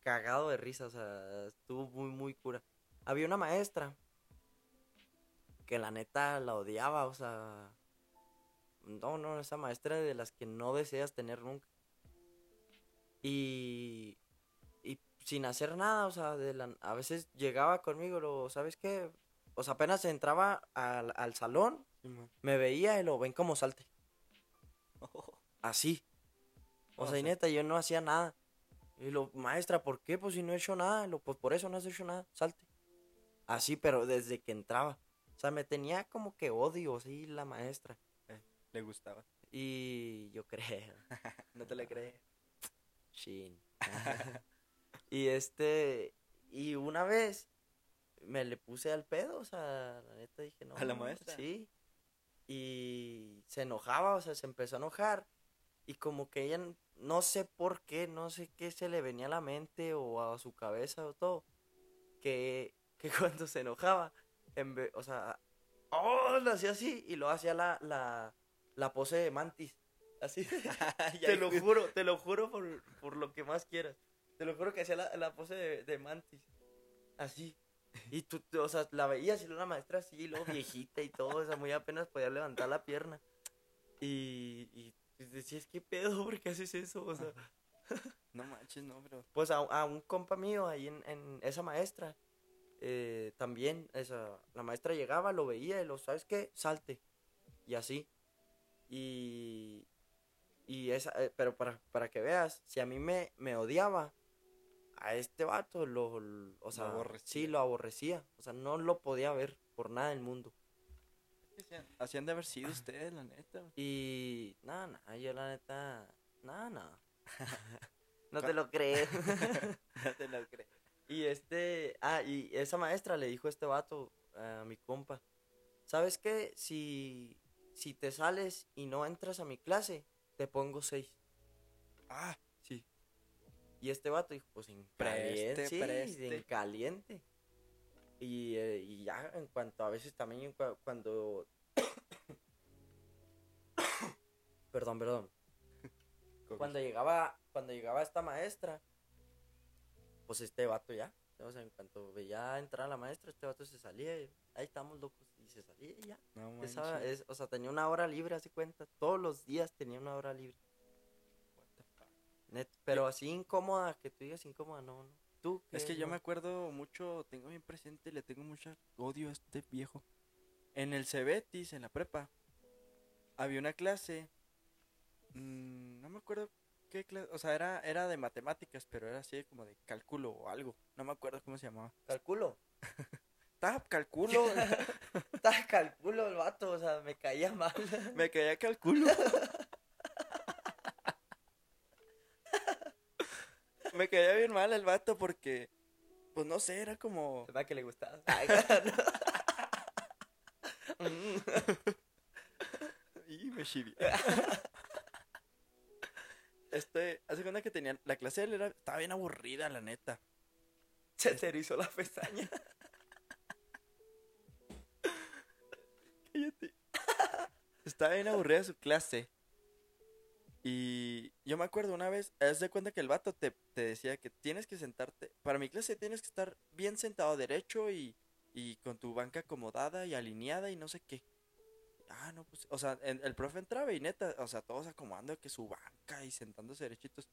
cagado de risa, o sea, estuvo muy, muy cura. Había una maestra que la neta la odiaba, o sea. No, no, esa maestra de las que no deseas tener nunca. Y, y sin hacer nada, o sea, de la- a veces llegaba conmigo, lo, ¿sabes qué? O sea, apenas entraba al, al salón, me veía y lo ven como salte. Así. O sea, y neta, yo no hacía nada. Y lo, maestra, ¿por qué? Pues si no he hecho nada. Lo, pues por eso no has hecho nada, salte. Así, pero desde que entraba. O sea, me tenía como que odio, así, la maestra. Le gustaba. Y yo creo. No te la crees. Shin. y este. Y una vez me le puse al pedo, o sea, la neta dije, no. ¿A la maestra? Sí. Y se enojaba, o sea, se empezó a enojar. Y como que ella, no sé por qué, no sé qué se le venía a la mente o a su cabeza o todo. Que, que cuando se enojaba, en vez, o sea, oh, lo hacía así y lo hacía la, la, la pose de mantis. Así. Te lo juro, te lo juro por, por lo que más quieras. Te lo juro que hacía la, la pose de, de mantis. Así. Y tú, tú, o sea, la veías y era una maestra así, y luego viejita y todo, o sea, muy apenas podía levantar la pierna. Y, y decías, ¿qué pedo? ¿Por qué haces eso? O sea, No manches, no, bro. pues a, a un compa mío ahí en, en esa maestra, eh, también, esa, la maestra llegaba, lo veía y lo, ¿sabes qué? Salte. Y así. Y, y esa, eh, pero para, para que veas, si a mí me, me odiaba, a este vato lo, lo- o sea, aborrecía. sí, lo aborrecía. O sea, no lo podía ver por nada del mundo. Hacían de haber sido ustedes, la neta. Y nada, nada, yo la neta, nada, nada. no te lo crees. No te la crees. Y este, ah, y esa maestra le dijo a este vato, a mi compa, ¿sabes qué? Si, si te sales y no entras a mi clase, te pongo seis. Ah, sí. Y este vato dijo, pues en Preste, caliente, sí, en caliente. Y, eh, y ya, en cuanto a veces también, cuando... perdón, perdón. Cuando llegaba, cuando llegaba esta maestra, pues este vato ya, o sea, en cuanto veía entrar a la maestra, este vato se salía y ahí estamos locos, y se salía y ya. No Esa- manches. es- o sea, tenía una hora libre, así cuenta, todos los días tenía una hora libre. Net- pero así incómoda, que tú digas incómoda, no, no. Tú, Es que yo me acuerdo mucho, tengo bien presente, le tengo mucho odio a este viejo. En el Cebetis, en la prepa, había una clase, mm, no me acuerdo qué clase, o sea, era, era de matemáticas, pero era así como de cálculo o algo, no me acuerdo cómo se llamaba. Calculo. Estaba cálculo, Estaba calculo el vato, o sea, me caía mal. me caía cálculo. Me caía bien mal el vato porque, pues no sé, era como... Se ve que le gustaba. Y me chiví. Este, hace cuenta que tenían, la clase de él era, estaba bien aburrida, la neta. Se te erizó la pestaña. Cállate. Estaba bien aburrida su clase. Y yo me acuerdo una vez, haz de cuenta que el vato te, te decía que tienes que sentarte, para mi clase tienes que estar bien sentado derecho y, y con tu banca acomodada y alineada y no sé qué. Ah, no, pues, o sea, en- el profe entraba y neta, o sea, todos acomodando que su banca y sentándose derechitos.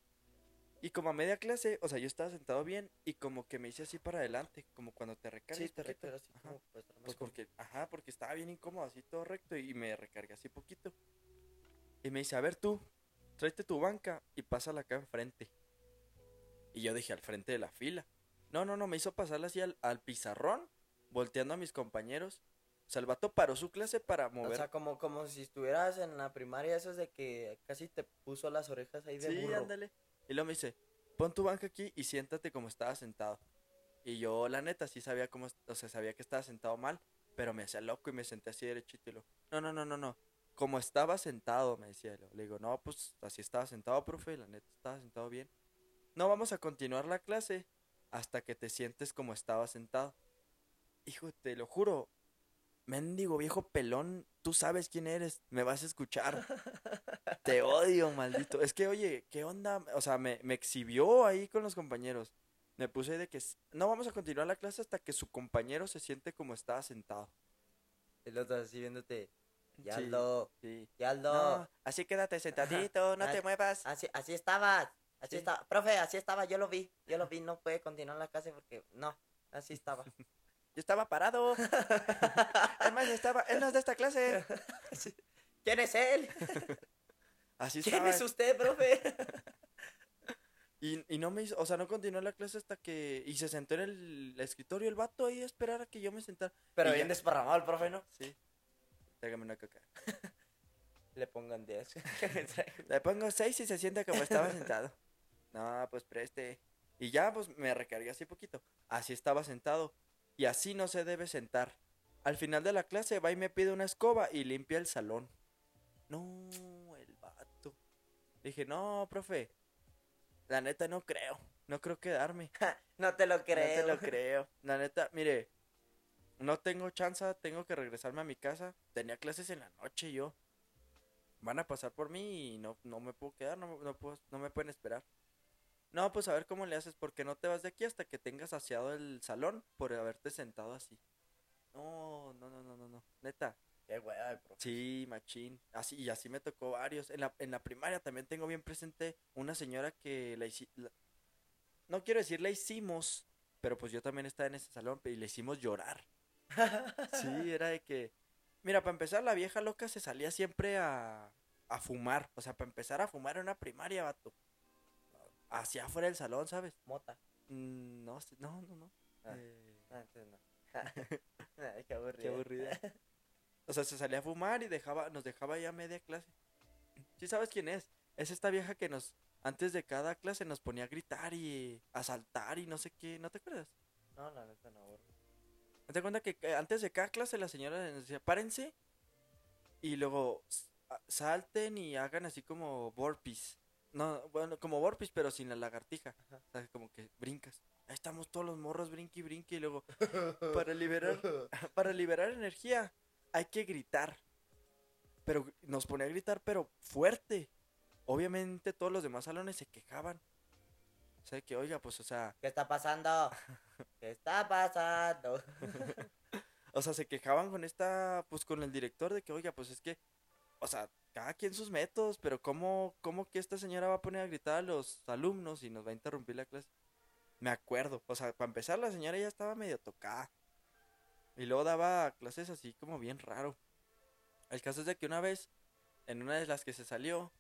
Y como a media clase, o sea, yo estaba sentado bien y como que me hice así para adelante, como cuando te recargas Sí, te así Ajá. como más Pues porque, ajá, porque estaba bien incómodo, así todo recto y me recargué así poquito. Y me dice, a ver tú, tráete tu banca y pásala acá enfrente. Y yo dije, al frente de la fila. No, no, no, me hizo pasarla así al, al pizarrón, volteando a mis compañeros. O sea, el vato paró su clase para O mover. sea, como, como si estuvieras en la primaria, eso es de que casi te puso las orejas ahí de sí, burro. ándale. Y luego me dice, pon tu banca aquí y siéntate como estaba sentado. Y yo, la neta, sí sabía cómo, o sea, sabía que estaba sentado mal, pero me hacía loco y me senté así derechito y lo, no, no, no, no, no, como estaba sentado, me decía. luego Le digo, no, pues así estaba sentado, profe, la neta, estaba sentado bien. No vamos a continuar la clase hasta que te sientes como estaba sentado. Hijo, te lo juro, mendigo viejo pelón, tú sabes quién eres, me vas a escuchar. Te odio, maldito. Es que, oye, ¿qué onda? O sea, me, me exhibió ahí con los compañeros. Me puse de que no vamos a continuar la clase hasta que su compañero se siente como estaba sentado. El otro así viéndote. Sí, Yaldo, Sí. Yaldo. No, así quédate sentadito, no te muevas. Así, así estabas. Así Sí. estaba. Profe, así estaba. Yo lo vi. Yo lo vi. No puede continuar la clase porque no. Así estaba. Yo estaba parado. Además, estaba, él no es de esta clase. ¿Quién es él? Así ¿Quién estaba. es usted, profe? Y, y no me hizo, o sea, no continuó la clase hasta que, y se sentó en el escritorio el vato ahí a esperar a que yo me sentara. Pero Y bien ya- desparramado el profe, ¿no? Sí. Tráigame una coca. Le pongan 10. Le pongo seis y se siente como estaba sentado. No, pues preste. Y ya, pues me recargué así poquito. Así estaba sentado. Y así no se debe sentar. Al final de la clase va y me pide una escoba y limpia el salón. No, el vato. Dije, no, profe. La neta no creo. No creo quedarme. no te lo creo. No te lo creo. La neta, mire. No tengo chance, tengo que regresarme a mi casa. Tenía clases en la noche yo. Van a pasar por mí y no, no me puedo quedar, no, me- no, puedo, no me pueden esperar. No, pues a ver cómo le haces, porque no te vas de aquí hasta que tengas saciado el salón por haberte sentado así. No, no, no, no, no, no. Neta. Qué hueva de profe. Sí, machín. Así, y así me tocó varios. En la, en la primaria también tengo bien presente una señora que la la- No quiero decir la hicimos, pero pues yo también estaba en ese salón y le hicimos llorar. Sí, era de que... Mira, para empezar, la vieja loca se salía siempre a, a fumar. O sea, para empezar a fumar en una primaria, vato. Hacia afuera del salón, ¿sabes? Mota. Mm, no, no, no, no. Ah. Eh, Ah, entonces no. Ay, qué aburrido. Qué aburrida. O sea, se salía a fumar y dejaba, nos dejaba ya media clase. ¿Sí sabes quién es? Es esta vieja que nos, antes de cada clase nos ponía a gritar y a saltar y no sé qué, ¿no te acuerdas? No, la neta no. ¿Te cuenta que que antes de cada clase la señora decía, párense y luego salten y hagan así como burpees? No, bueno, como burpees pero sin la lagartija. O sea, como que brincas. Ahí estamos todos los morros, brinque y brinque y luego para liberar para liberar energía hay que gritar. Pero nos ponía a gritar, pero fuerte. Obviamente todos los demás salones se quejaban. O sea, que oiga, pues, o sea, ¿Qué está pasando? ¿Qué está pasando? o sea, se quejaban con esta, pues, con el director de que, oiga, pues es que, o sea, cada quien sus métodos, pero ¿cómo, cómo que esta señora va a poner a gritar a los alumnos y nos va a interrumpir la clase? Me acuerdo, o sea, para empezar la señora ya estaba medio tocada. Y luego daba clases así como bien raro. El caso es de que una vez, en una de las que se salió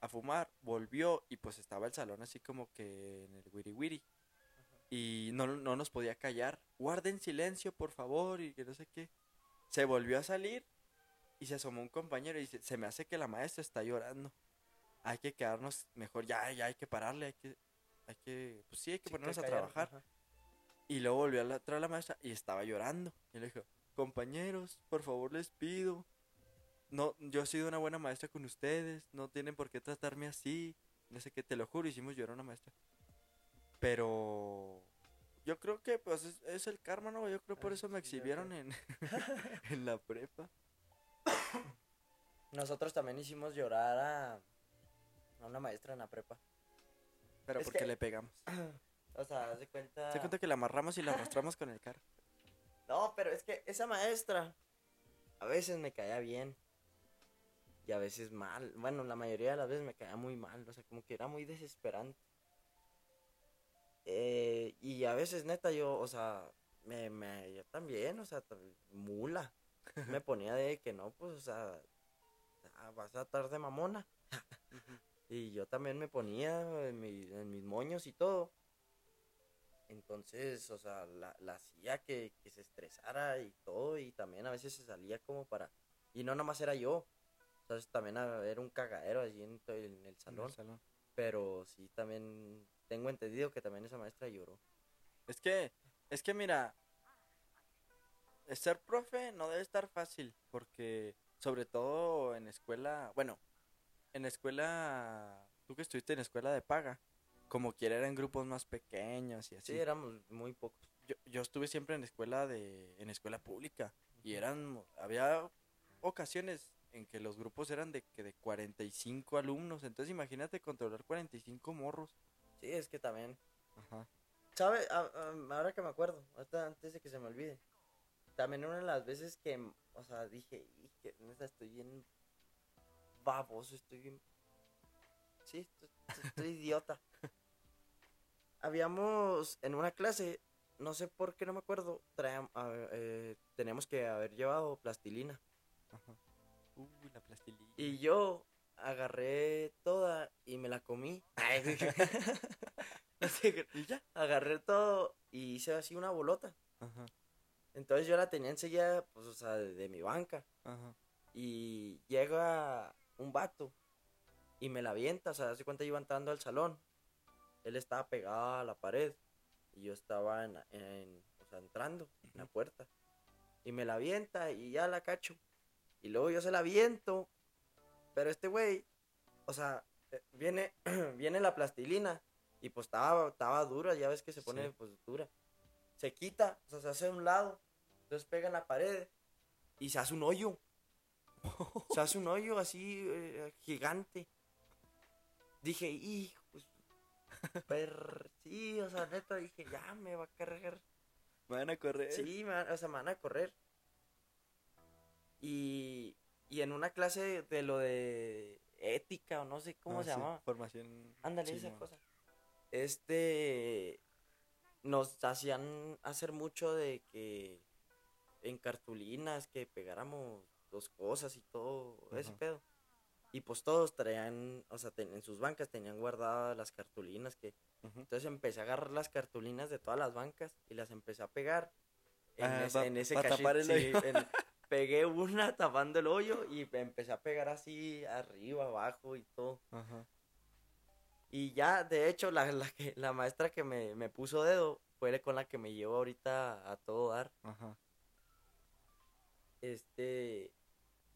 a fumar, volvió y pues estaba el salón así como que en el wiri wiri. Y no, no nos podía callar. Guarden silencio, por favor, y que no sé qué. Se volvió a salir y se asomó un compañero y dice, se me hace que la maestra está llorando. Hay que quedarnos mejor, ya, ya hay que pararle, hay que, hay que, pues sí, hay que Sí, ponernos a callar, trabajar. ajá. Y luego volvió a la, atrás la maestra y estaba llorando. Y le dijo, compañeros, por favor les pido. No, yo he sido una buena maestra con ustedes. No tienen por qué tratarme así. No sé qué, te lo juro, hicimos llorar a una maestra. Pero yo creo que pues es, es el karma, ¿no? Yo creo por Ah, eso me sí, exhibieron en, en la prepa. Nosotros también hicimos llorar a, a una maestra en la prepa. Pero Es porque que- le pegamos. O sea, de cuenta. Se cuenta que la amarramos y la arrastramos con el carro. No, pero es que esa maestra a veces me caía bien y a veces mal. Bueno, la mayoría de las veces me caía muy mal, o sea, como que era muy desesperante. Eh, y a veces, neta, yo, o sea, me, me, yo también, o sea, mula. Me ponía de que no, pues, o sea, ah, vas a estar de mamona. y yo también me ponía en, mi- en mis moños y todo. Entonces, o sea, la, la hacía que, que se estresara y todo, y también a veces se salía como para... Y no nomás era yo, entonces también a- era un cagadero allí en, el salón, salón. pero sí también tengo entendido que también esa maestra lloró. Es que, es que mira, ser profe no debe estar fácil, porque sobre todo en escuela, bueno, en escuela, tú que estuviste en escuela de paga, como quiera eran grupos más pequeños y así. Sí, éramos muy pocos. yo, yo estuve siempre en escuela de, en escuela pública y eran, había ocasiones en que los grupos eran de que de 45 alumnos, entonces imagínate controlar 45 morros. Sí, es que también... Ajá. ¿Sabe? A- a- ahora que me acuerdo, ahorita antes de que se me olvide. También una de las veces que, o sea, dije, "Y que neta estoy bien baboso, estoy bien... Sí, estoy, estoy idiota. Habíamos, en una clase, no sé por qué no me acuerdo, traíam- a- eh, teníamos que haber llevado plastilina. Ajá. Uy, la plastilina. Y yo agarré toda y me la comí. No sé, ¿Y ya? agarré todo y hice así una bolota. Ajá, Entonces yo la tenía enseguida, pues, o sea, de, de mi banca. ajá. Y llega un vato y me la avienta, o sea, hace cuenta iba entrando al salón. Él estaba pegado a la pared y yo estaba en, en- o sea, entrando en la puerta. Y me la avienta y ya la cacho. Y luego yo se la aviento. Pero este güey, o sea, eh, viene, viene la plastilina y pues estaba, estaba dura, ya ves que se pone Sí. pues dura. Se quita, o sea, se hace a un lado, entonces pega en la pared y se hace un hoyo. Se hace un hoyo así eh, gigante. Dije, hijo, pues, per... sí, o sea, neta, dije, ya me va a cargar. Me van a correr. Sí, me van- o sea, me van a correr. Y, y en una clase de lo de ética o no sé cómo Ah, se sí, llama. Formación. Ándale, esa cosa. Este. Nos hacían hacer mucho de que. En cartulinas, que pegáramos dos cosas y todo, ese pedo. Y pues todos traían, o sea, ten- en sus bancas tenían guardadas las cartulinas que. Entonces empecé a agarrar las cartulinas de todas las bancas y las empecé a pegar. En, Ah, en ese cachito, sí, en- pegué una tapando el hoyo y empecé a pegar así arriba, abajo y todo. Ajá. Y ya, de hecho, la, la, que, la maestra que me, me puso dedo fue con la que me llevo ahorita a todo dar. Ajá. Este,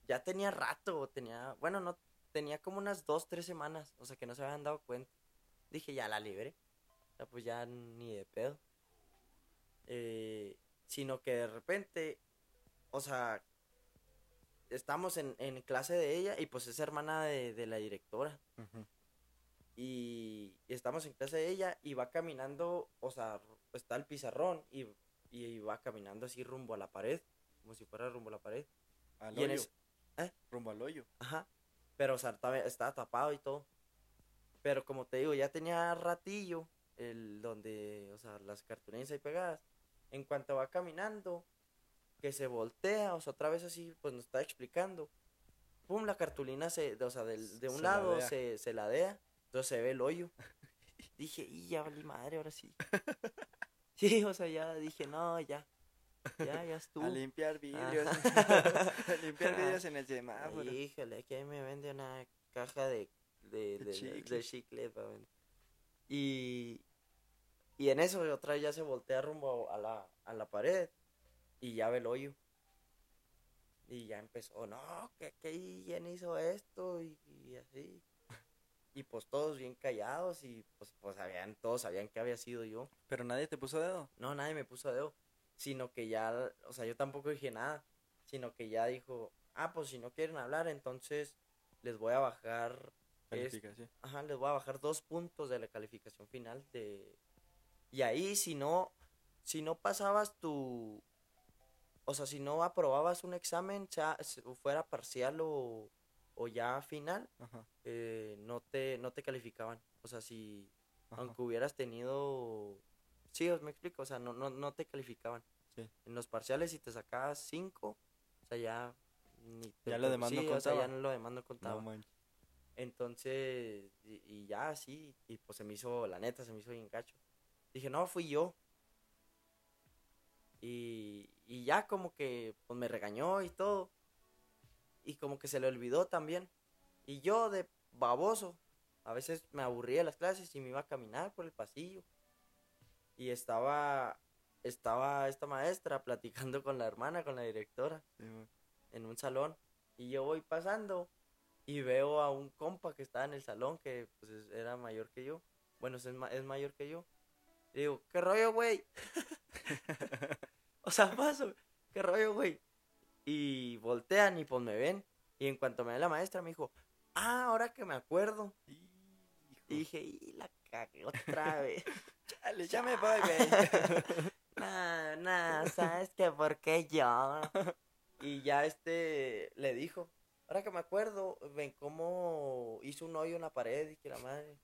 ya tenía rato, tenía, bueno, no, tenía como unas dos, tres semanas, o sea, que no se habían dado cuenta. Dije, ya la libré. O sea, pues ya ni de pedo. Eh, sino que de repente, o sea, estamos en, en clase de ella y pues es hermana de, de la directora. Y estamos en clase de ella y va caminando, o sea, está el pizarrón y, y va caminando así rumbo a la pared, como si fuera rumbo a la pared. Al Y hoyo. es- ¿Eh? Rumbo al hoyo. Ajá. Pero, o sea, estaba, estaba tapado y todo. Pero como te digo, ya tenía ratillo el donde, o sea, las cartulinas ahí pegadas. En cuanto va caminando, que se voltea, o sea, otra vez así, pues nos está explicando. Pum, la cartulina se, o sea, de un Se lado ladea. se, se ladea, entonces se ve el hoyo. Dije, y ya valí madre, ahora sí. Sí, o sea, ya dije, no, ya. Ya, ya estuvo. A limpiar vidrios. A limpiar vidrios en el semáforo. Híjole, que me vende una caja de, de, De chicle. de chicle pa' vender. Y, y en eso otra vez ya se voltea rumbo a la, a la pared y ya ve el hoyo. Y ya empezó, no, que, quién hizo esto y, y así. Y pues todos bien callados y pues, pues sabían, todos sabían que había sido yo. Pero nadie te puso dedo. No, nadie me puso dedo. Sino que ya, o sea, yo tampoco dije nada. Sino que ya dijo, ah, pues si no quieren hablar, entonces les voy a bajar Calificación. Ajá, les voy a bajar dos puntos de la calificación final de... Y ahí si no, si no pasabas tu... O sea, si no aprobabas un examen, sea, fuera parcial o, o ya final, eh, no, te, no te calificaban. O sea, si, ajá. aunque hubieras tenido... Sí, os me explico, o sea, no, no, no te calificaban. Sí. En los parciales si te sacabas cinco, o sea, ya... Ni te Ya lo demás no sí, o sea, ya contaba. no lo demás no contaba. No. Entonces, y, y ya así, y pues se me hizo, la neta, se me hizo bien gacho. Dije, no, fui yo. Y, y ya como que, pues me regañó y todo. Y como que se le olvidó también. Y yo de baboso, a veces me aburría de las clases y me iba a caminar por el pasillo. Y estaba, estaba esta maestra platicando con la hermana, con la directora Sí, en un salón y yo voy pasando y veo a un compa que estaba en el salón que pues es- era mayor que yo. Bueno, es, ma- es mayor que yo. Y digo, ¿qué rollo, güey? o sea, paso, ¿qué rollo, güey? Y voltean y pues me ven. Y en cuanto me ve la maestra me dijo, ah, ahora que me acuerdo. Y dije, y la cagué otra vez. Chale, ya me voy, güey. Nah, nah, ¿sabes qué? ¿Por qué yo? Y ya este le dijo, ahora que me acuerdo, ven cómo hizo un hoyo en la pared y que la madre.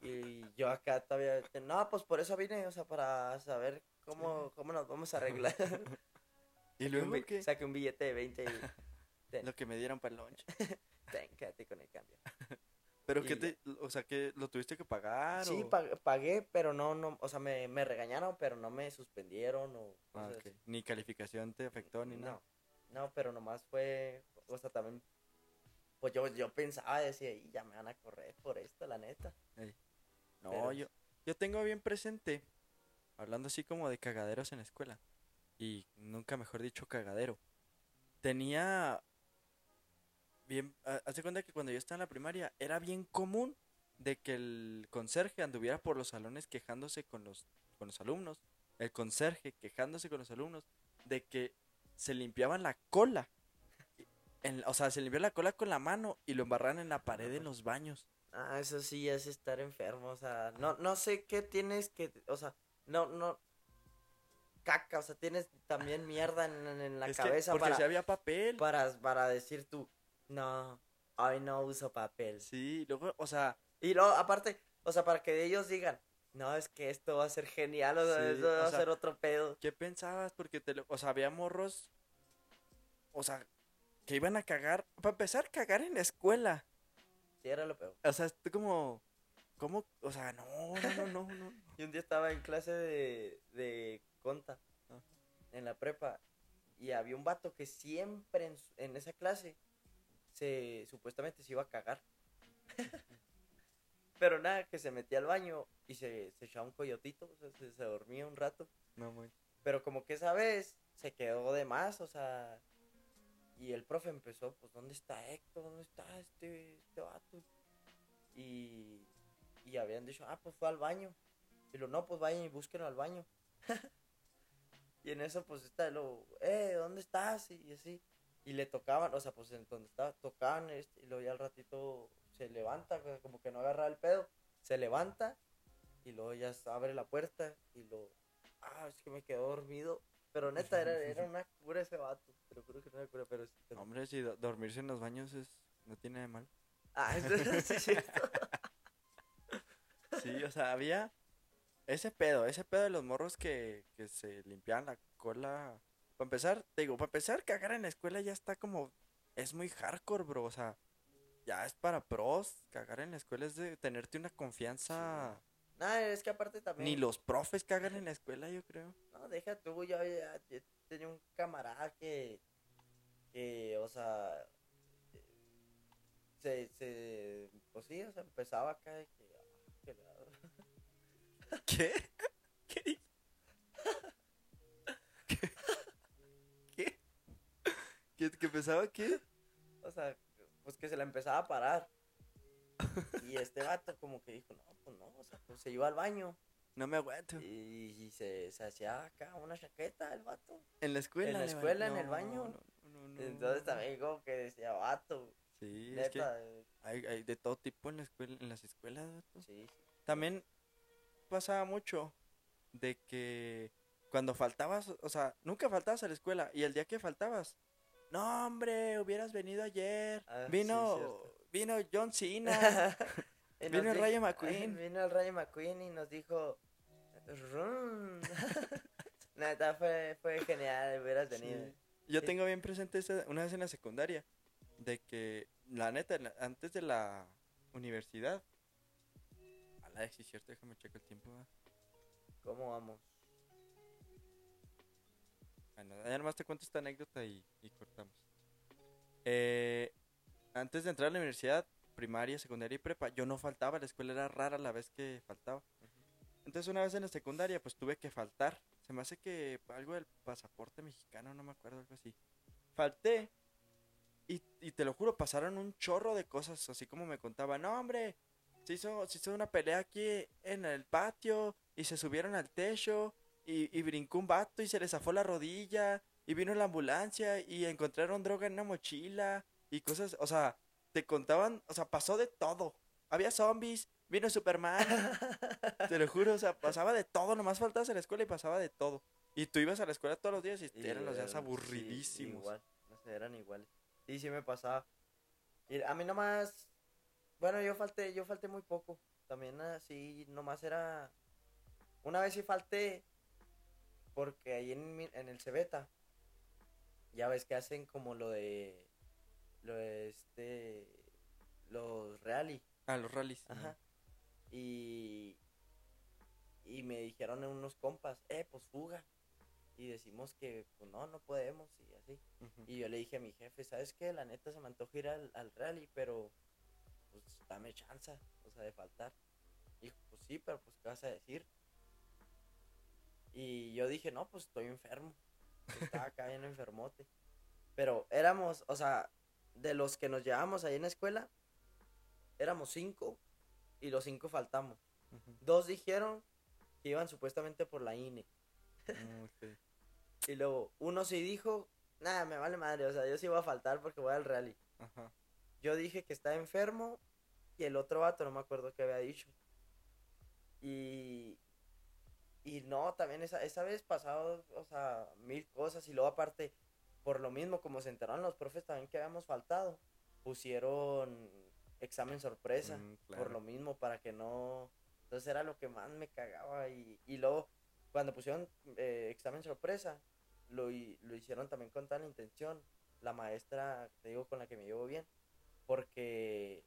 Y yo acá todavía, no, pues por eso vine, o sea, para saber cómo, cómo nos vamos a arreglar. ¿Y un luego qué? Saqué un billete de 20 y Lo que me dieron para el lunch. ten, quédate con el cambio. Pero Y que te, o sea, que lo tuviste que pagar Sí, o... pagué, pero no, no, o sea, me, me regañaron, pero no me suspendieron o Ah, cosas ok. así. Ni calificación te afectó ni no, nada. no, pero nomás fue, o sea, también, pues yo, yo pensaba, decía, y ya me van a correr por esto, la neta. No, yo, yo tengo bien presente, hablando así como de cagaderos en la escuela, y nunca mejor dicho cagadero. Tenía bien, ha- haz de cuenta que cuando yo estaba en la primaria era bien común de que el conserje anduviera por los salones quejándose con los, con los alumnos, el conserje quejándose con los alumnos de que se limpiaban la cola. En- o sea, se limpiaban la cola con la mano y lo embarraban en la pared en los baños. Ah, eso sí es estar enfermo, o sea, no, no sé qué tienes que, o sea, no, no, caca, o sea, tienes también mierda en, la Es cabeza porque para, si había papel. para, para decir tú, no, hoy no uso papel. Sí, luego, o sea, Y luego, aparte, o sea, para que ellos digan, no, es que esto va a ser genial, o sea, Sí, esto va o a ser otro pedo. ¿qué pensabas? Porque te lo, o sea, había morros, o sea, que iban a cagar, para empezar, cagar en la escuela. Sí, era lo peor. O sea, tú como, ¿cómo? O sea, no, no, no, no, no. Y un día estaba en clase de, de conta, Ah. en la prepa, y había un vato que siempre en, en esa clase se supuestamente se iba a cagar. Pero nada, que se metía al baño y se, se echaba un coyotito, o sea, se, se dormía un rato. No, muy. Pero como que esa vez se quedó de más, o sea. Y el profe empezó, pues, ¿dónde está Héctor? ¿Dónde está este, este vato? Y, y habían dicho, ah, pues fue al baño. Y lo, no, pues vayan y búsquenlo al baño. y en eso, pues, está lo, eh, ¿dónde estás? Y así. Y le tocaban, o sea, pues, en donde estaba, tocaban, este, y luego ya al ratito se levanta, como que no agarra el pedo. Se levanta y luego ya abre la puerta y lo, ah, es que me quedó dormido. Pero neta, era, era una cura ese vato. Te lo juro que era una cura, pero Hombre, si do- dormirse en los baños es, no tiene de mal. Ah, eso sí es cierto. Sí, o sea, había ese pedo, ese pedo de los morros que, que se limpiaban la cola. Para empezar, te digo, para empezar, cagar en la escuela ya está como, es muy hardcore, bro, o sea, ya es para pros, cagar en la escuela es de tenerte una confianza. Nah, es que aparte también. Ni los profes cagan en la escuela, yo creo. No, deja tú, yo, ya- yo tenía un camarada que, que, o sea, se, se, pues sí, o sea, empezaba acá de que, ah, que la- ¿Qué? ¿Qué? ¿Qué? ¿Qué? ¿Qué, qué pensaba qué? o sea, pues que se la empezaba a parar. Y este vato como que dijo, no, pues no, o sea, pues se iba al baño No me aguanto. y, y se, se hacía acá una chaqueta el vato. En la escuela. En la escuela, en el baño. no, no, no, Entonces también como que decía, vato, Sí, es que Neta, hay, hay de todo tipo en, la escuela, en las escuelas. vato. sí, sí. También pasaba mucho de que cuando faltabas, o sea, nunca faltabas a la escuela y el día que faltabas, no hombre, hubieras venido ayer. Ah, vino. Vino John Cena. Vino el Rayo McQueen. Vino el Rayo McQueen y nos dijo. Neta, fue, fue genial, hubieras venido. Sí. Yo Sí. tengo bien presente esa- una vez en la secundaria, de que la neta, antes de la universidad, a la sí es cierto, déjame checar el tiempo. ¿va? ¿Cómo vamos? Bueno, ya nomás te cuento esta anécdota y, y cortamos. Eh, antes de entrar a la universidad, primaria, secundaria y prepa, yo no faltaba, la escuela era rara la vez que faltaba. Entonces una vez en la secundaria, pues tuve que faltar. Se me hace que algo del pasaporte mexicano, no me acuerdo, algo así. Falté y, y te lo juro, pasaron un chorro de cosas, así como me contaban, no hombre, se hizo, se hizo una pelea aquí en el patio y se subieron al techo y, y brincó un vato y se le zafó la rodilla y vino la ambulancia y encontraron droga en una mochila y cosas, o sea, te contaban, o sea, pasó de todo. Había zombies, vino Superman, te lo juro, o sea, pasaba de todo, nomás faltabas a la escuela y pasaba de todo. Y tú ibas a la escuela todos los días y, Y eran los días sí, aburridísimos. igual, no sé, eran iguales. Sí, sí me pasaba. Y a mí nomás, bueno, yo falté, yo falté muy poco. También así, nomás era, una vez sí falté, porque ahí en, en el Cebeta, ya ves que hacen como lo de este, los rally. Ah, los rallies. Ajá. Y, y me dijeron unos compas, eh, pues fuga. Y decimos que, pues no, no podemos y así. Y yo le dije a mi jefe, ¿sabes qué? La neta se me antoja ir al, al rally, pero pues dame chance, o sea, de faltar. Dijo, pues sí, pero pues ¿qué vas a decir? Y yo dije, no, pues estoy enfermo. Estaba acá bien enfermote. Pero éramos, o sea, de los que nos llevábamos ahí en la escuela, éramos cinco y los cinco faltamos. Dos dijeron que iban supuestamente por la INE. Mm. Y luego uno sí dijo, nada, me vale madre, o sea, yo sí voy a faltar porque voy al rally. Ajá. Yo dije que estaba enfermo y el otro vato no me acuerdo qué había dicho. Y, y no, también esa, esa vez pasado, o sea, mil cosas y luego aparte, por lo mismo, como se enteraron los profes también que habíamos faltado, pusieron examen sorpresa, Mm, por lo mismo, para que no... Entonces era lo que más me cagaba y, y luego cuando pusieron eh, examen sorpresa, lo, lo hicieron también con tal intención. La maestra, te digo, con la que me llevo bien, porque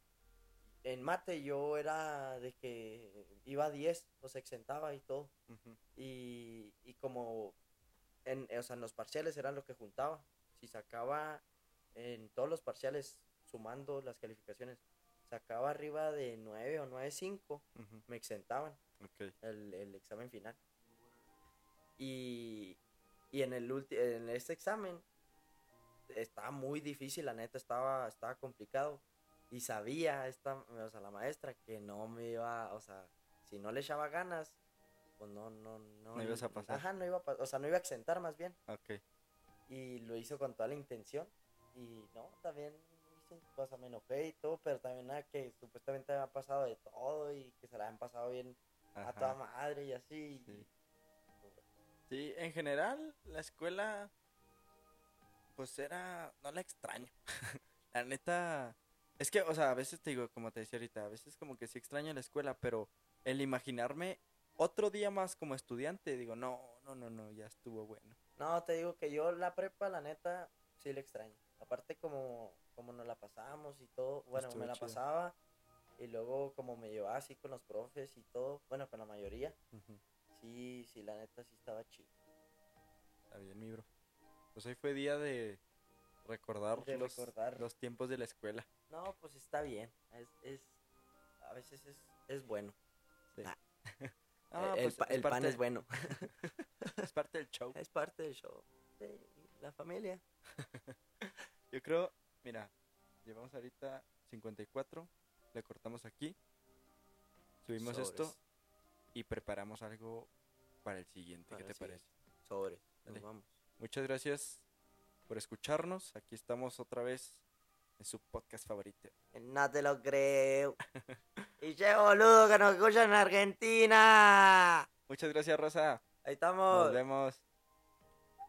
en mate yo era de que iba a 10, o se exentaba y todo. Y, y como en, o sea, en los parciales era lo que juntaba. Si sacaba en todos los parciales, sumando las calificaciones, sacaba arriba de 9 o 9.5, Ujú. me exentaban Ok. el, el examen final. Y, y en, el ulti- en este examen estaba muy difícil, la neta, estaba, estaba complicado. Y sabía esta, o sea, la maestra que no me iba, o sea, si no le echaba ganas, pues no, no, no. No ibas a pasar. Ajá, no iba a, pa- o sea, no iba a exentar más bien. Ok. Y lo hizo con toda la intención. Y no, también o sea, me enojé y todo, pero también nada que supuestamente había pasado de todo y que se la habían pasado bien a toda Ajá. madre y así. Sí. Sí, en general, la escuela, pues era, no la extraño. la neta, es que, o sea, a veces te digo, como te decía ahorita, a veces como que sí extraño la escuela, pero el imaginarme otro día más como estudiante, digo, no, no, no, no, ya estuvo bueno. No, te digo que yo la prepa, la neta, sí la extraño. Aparte como, como nos la pasamos y todo, bueno, Estuvo me la chido. pasaba y luego como me llevaba así con los profes y todo, bueno, con la mayoría, sí, sí, la neta sí estaba chido. Está bien, mi bro. Pues hoy fue día de recordar, De los, recordar. los tiempos de la escuela. No, pues está bien, es, es a veces es, es bueno. Sí. Ah. Ah, el pues, el pan es bueno. Es parte del show. es parte del show. de la familia. Yo creo, mira, llevamos ahorita 54, le cortamos aquí, subimos esto y preparamos algo para el siguiente. Para ¿Qué el te parece? Sobres. Nos vamos. Muchas gracias por escucharnos. Aquí estamos otra vez en su podcast favorito. No te lo creo. y che, boludo, que nos escuchan en Argentina. Muchas gracias, Rosa. Ahí estamos. Nos vemos.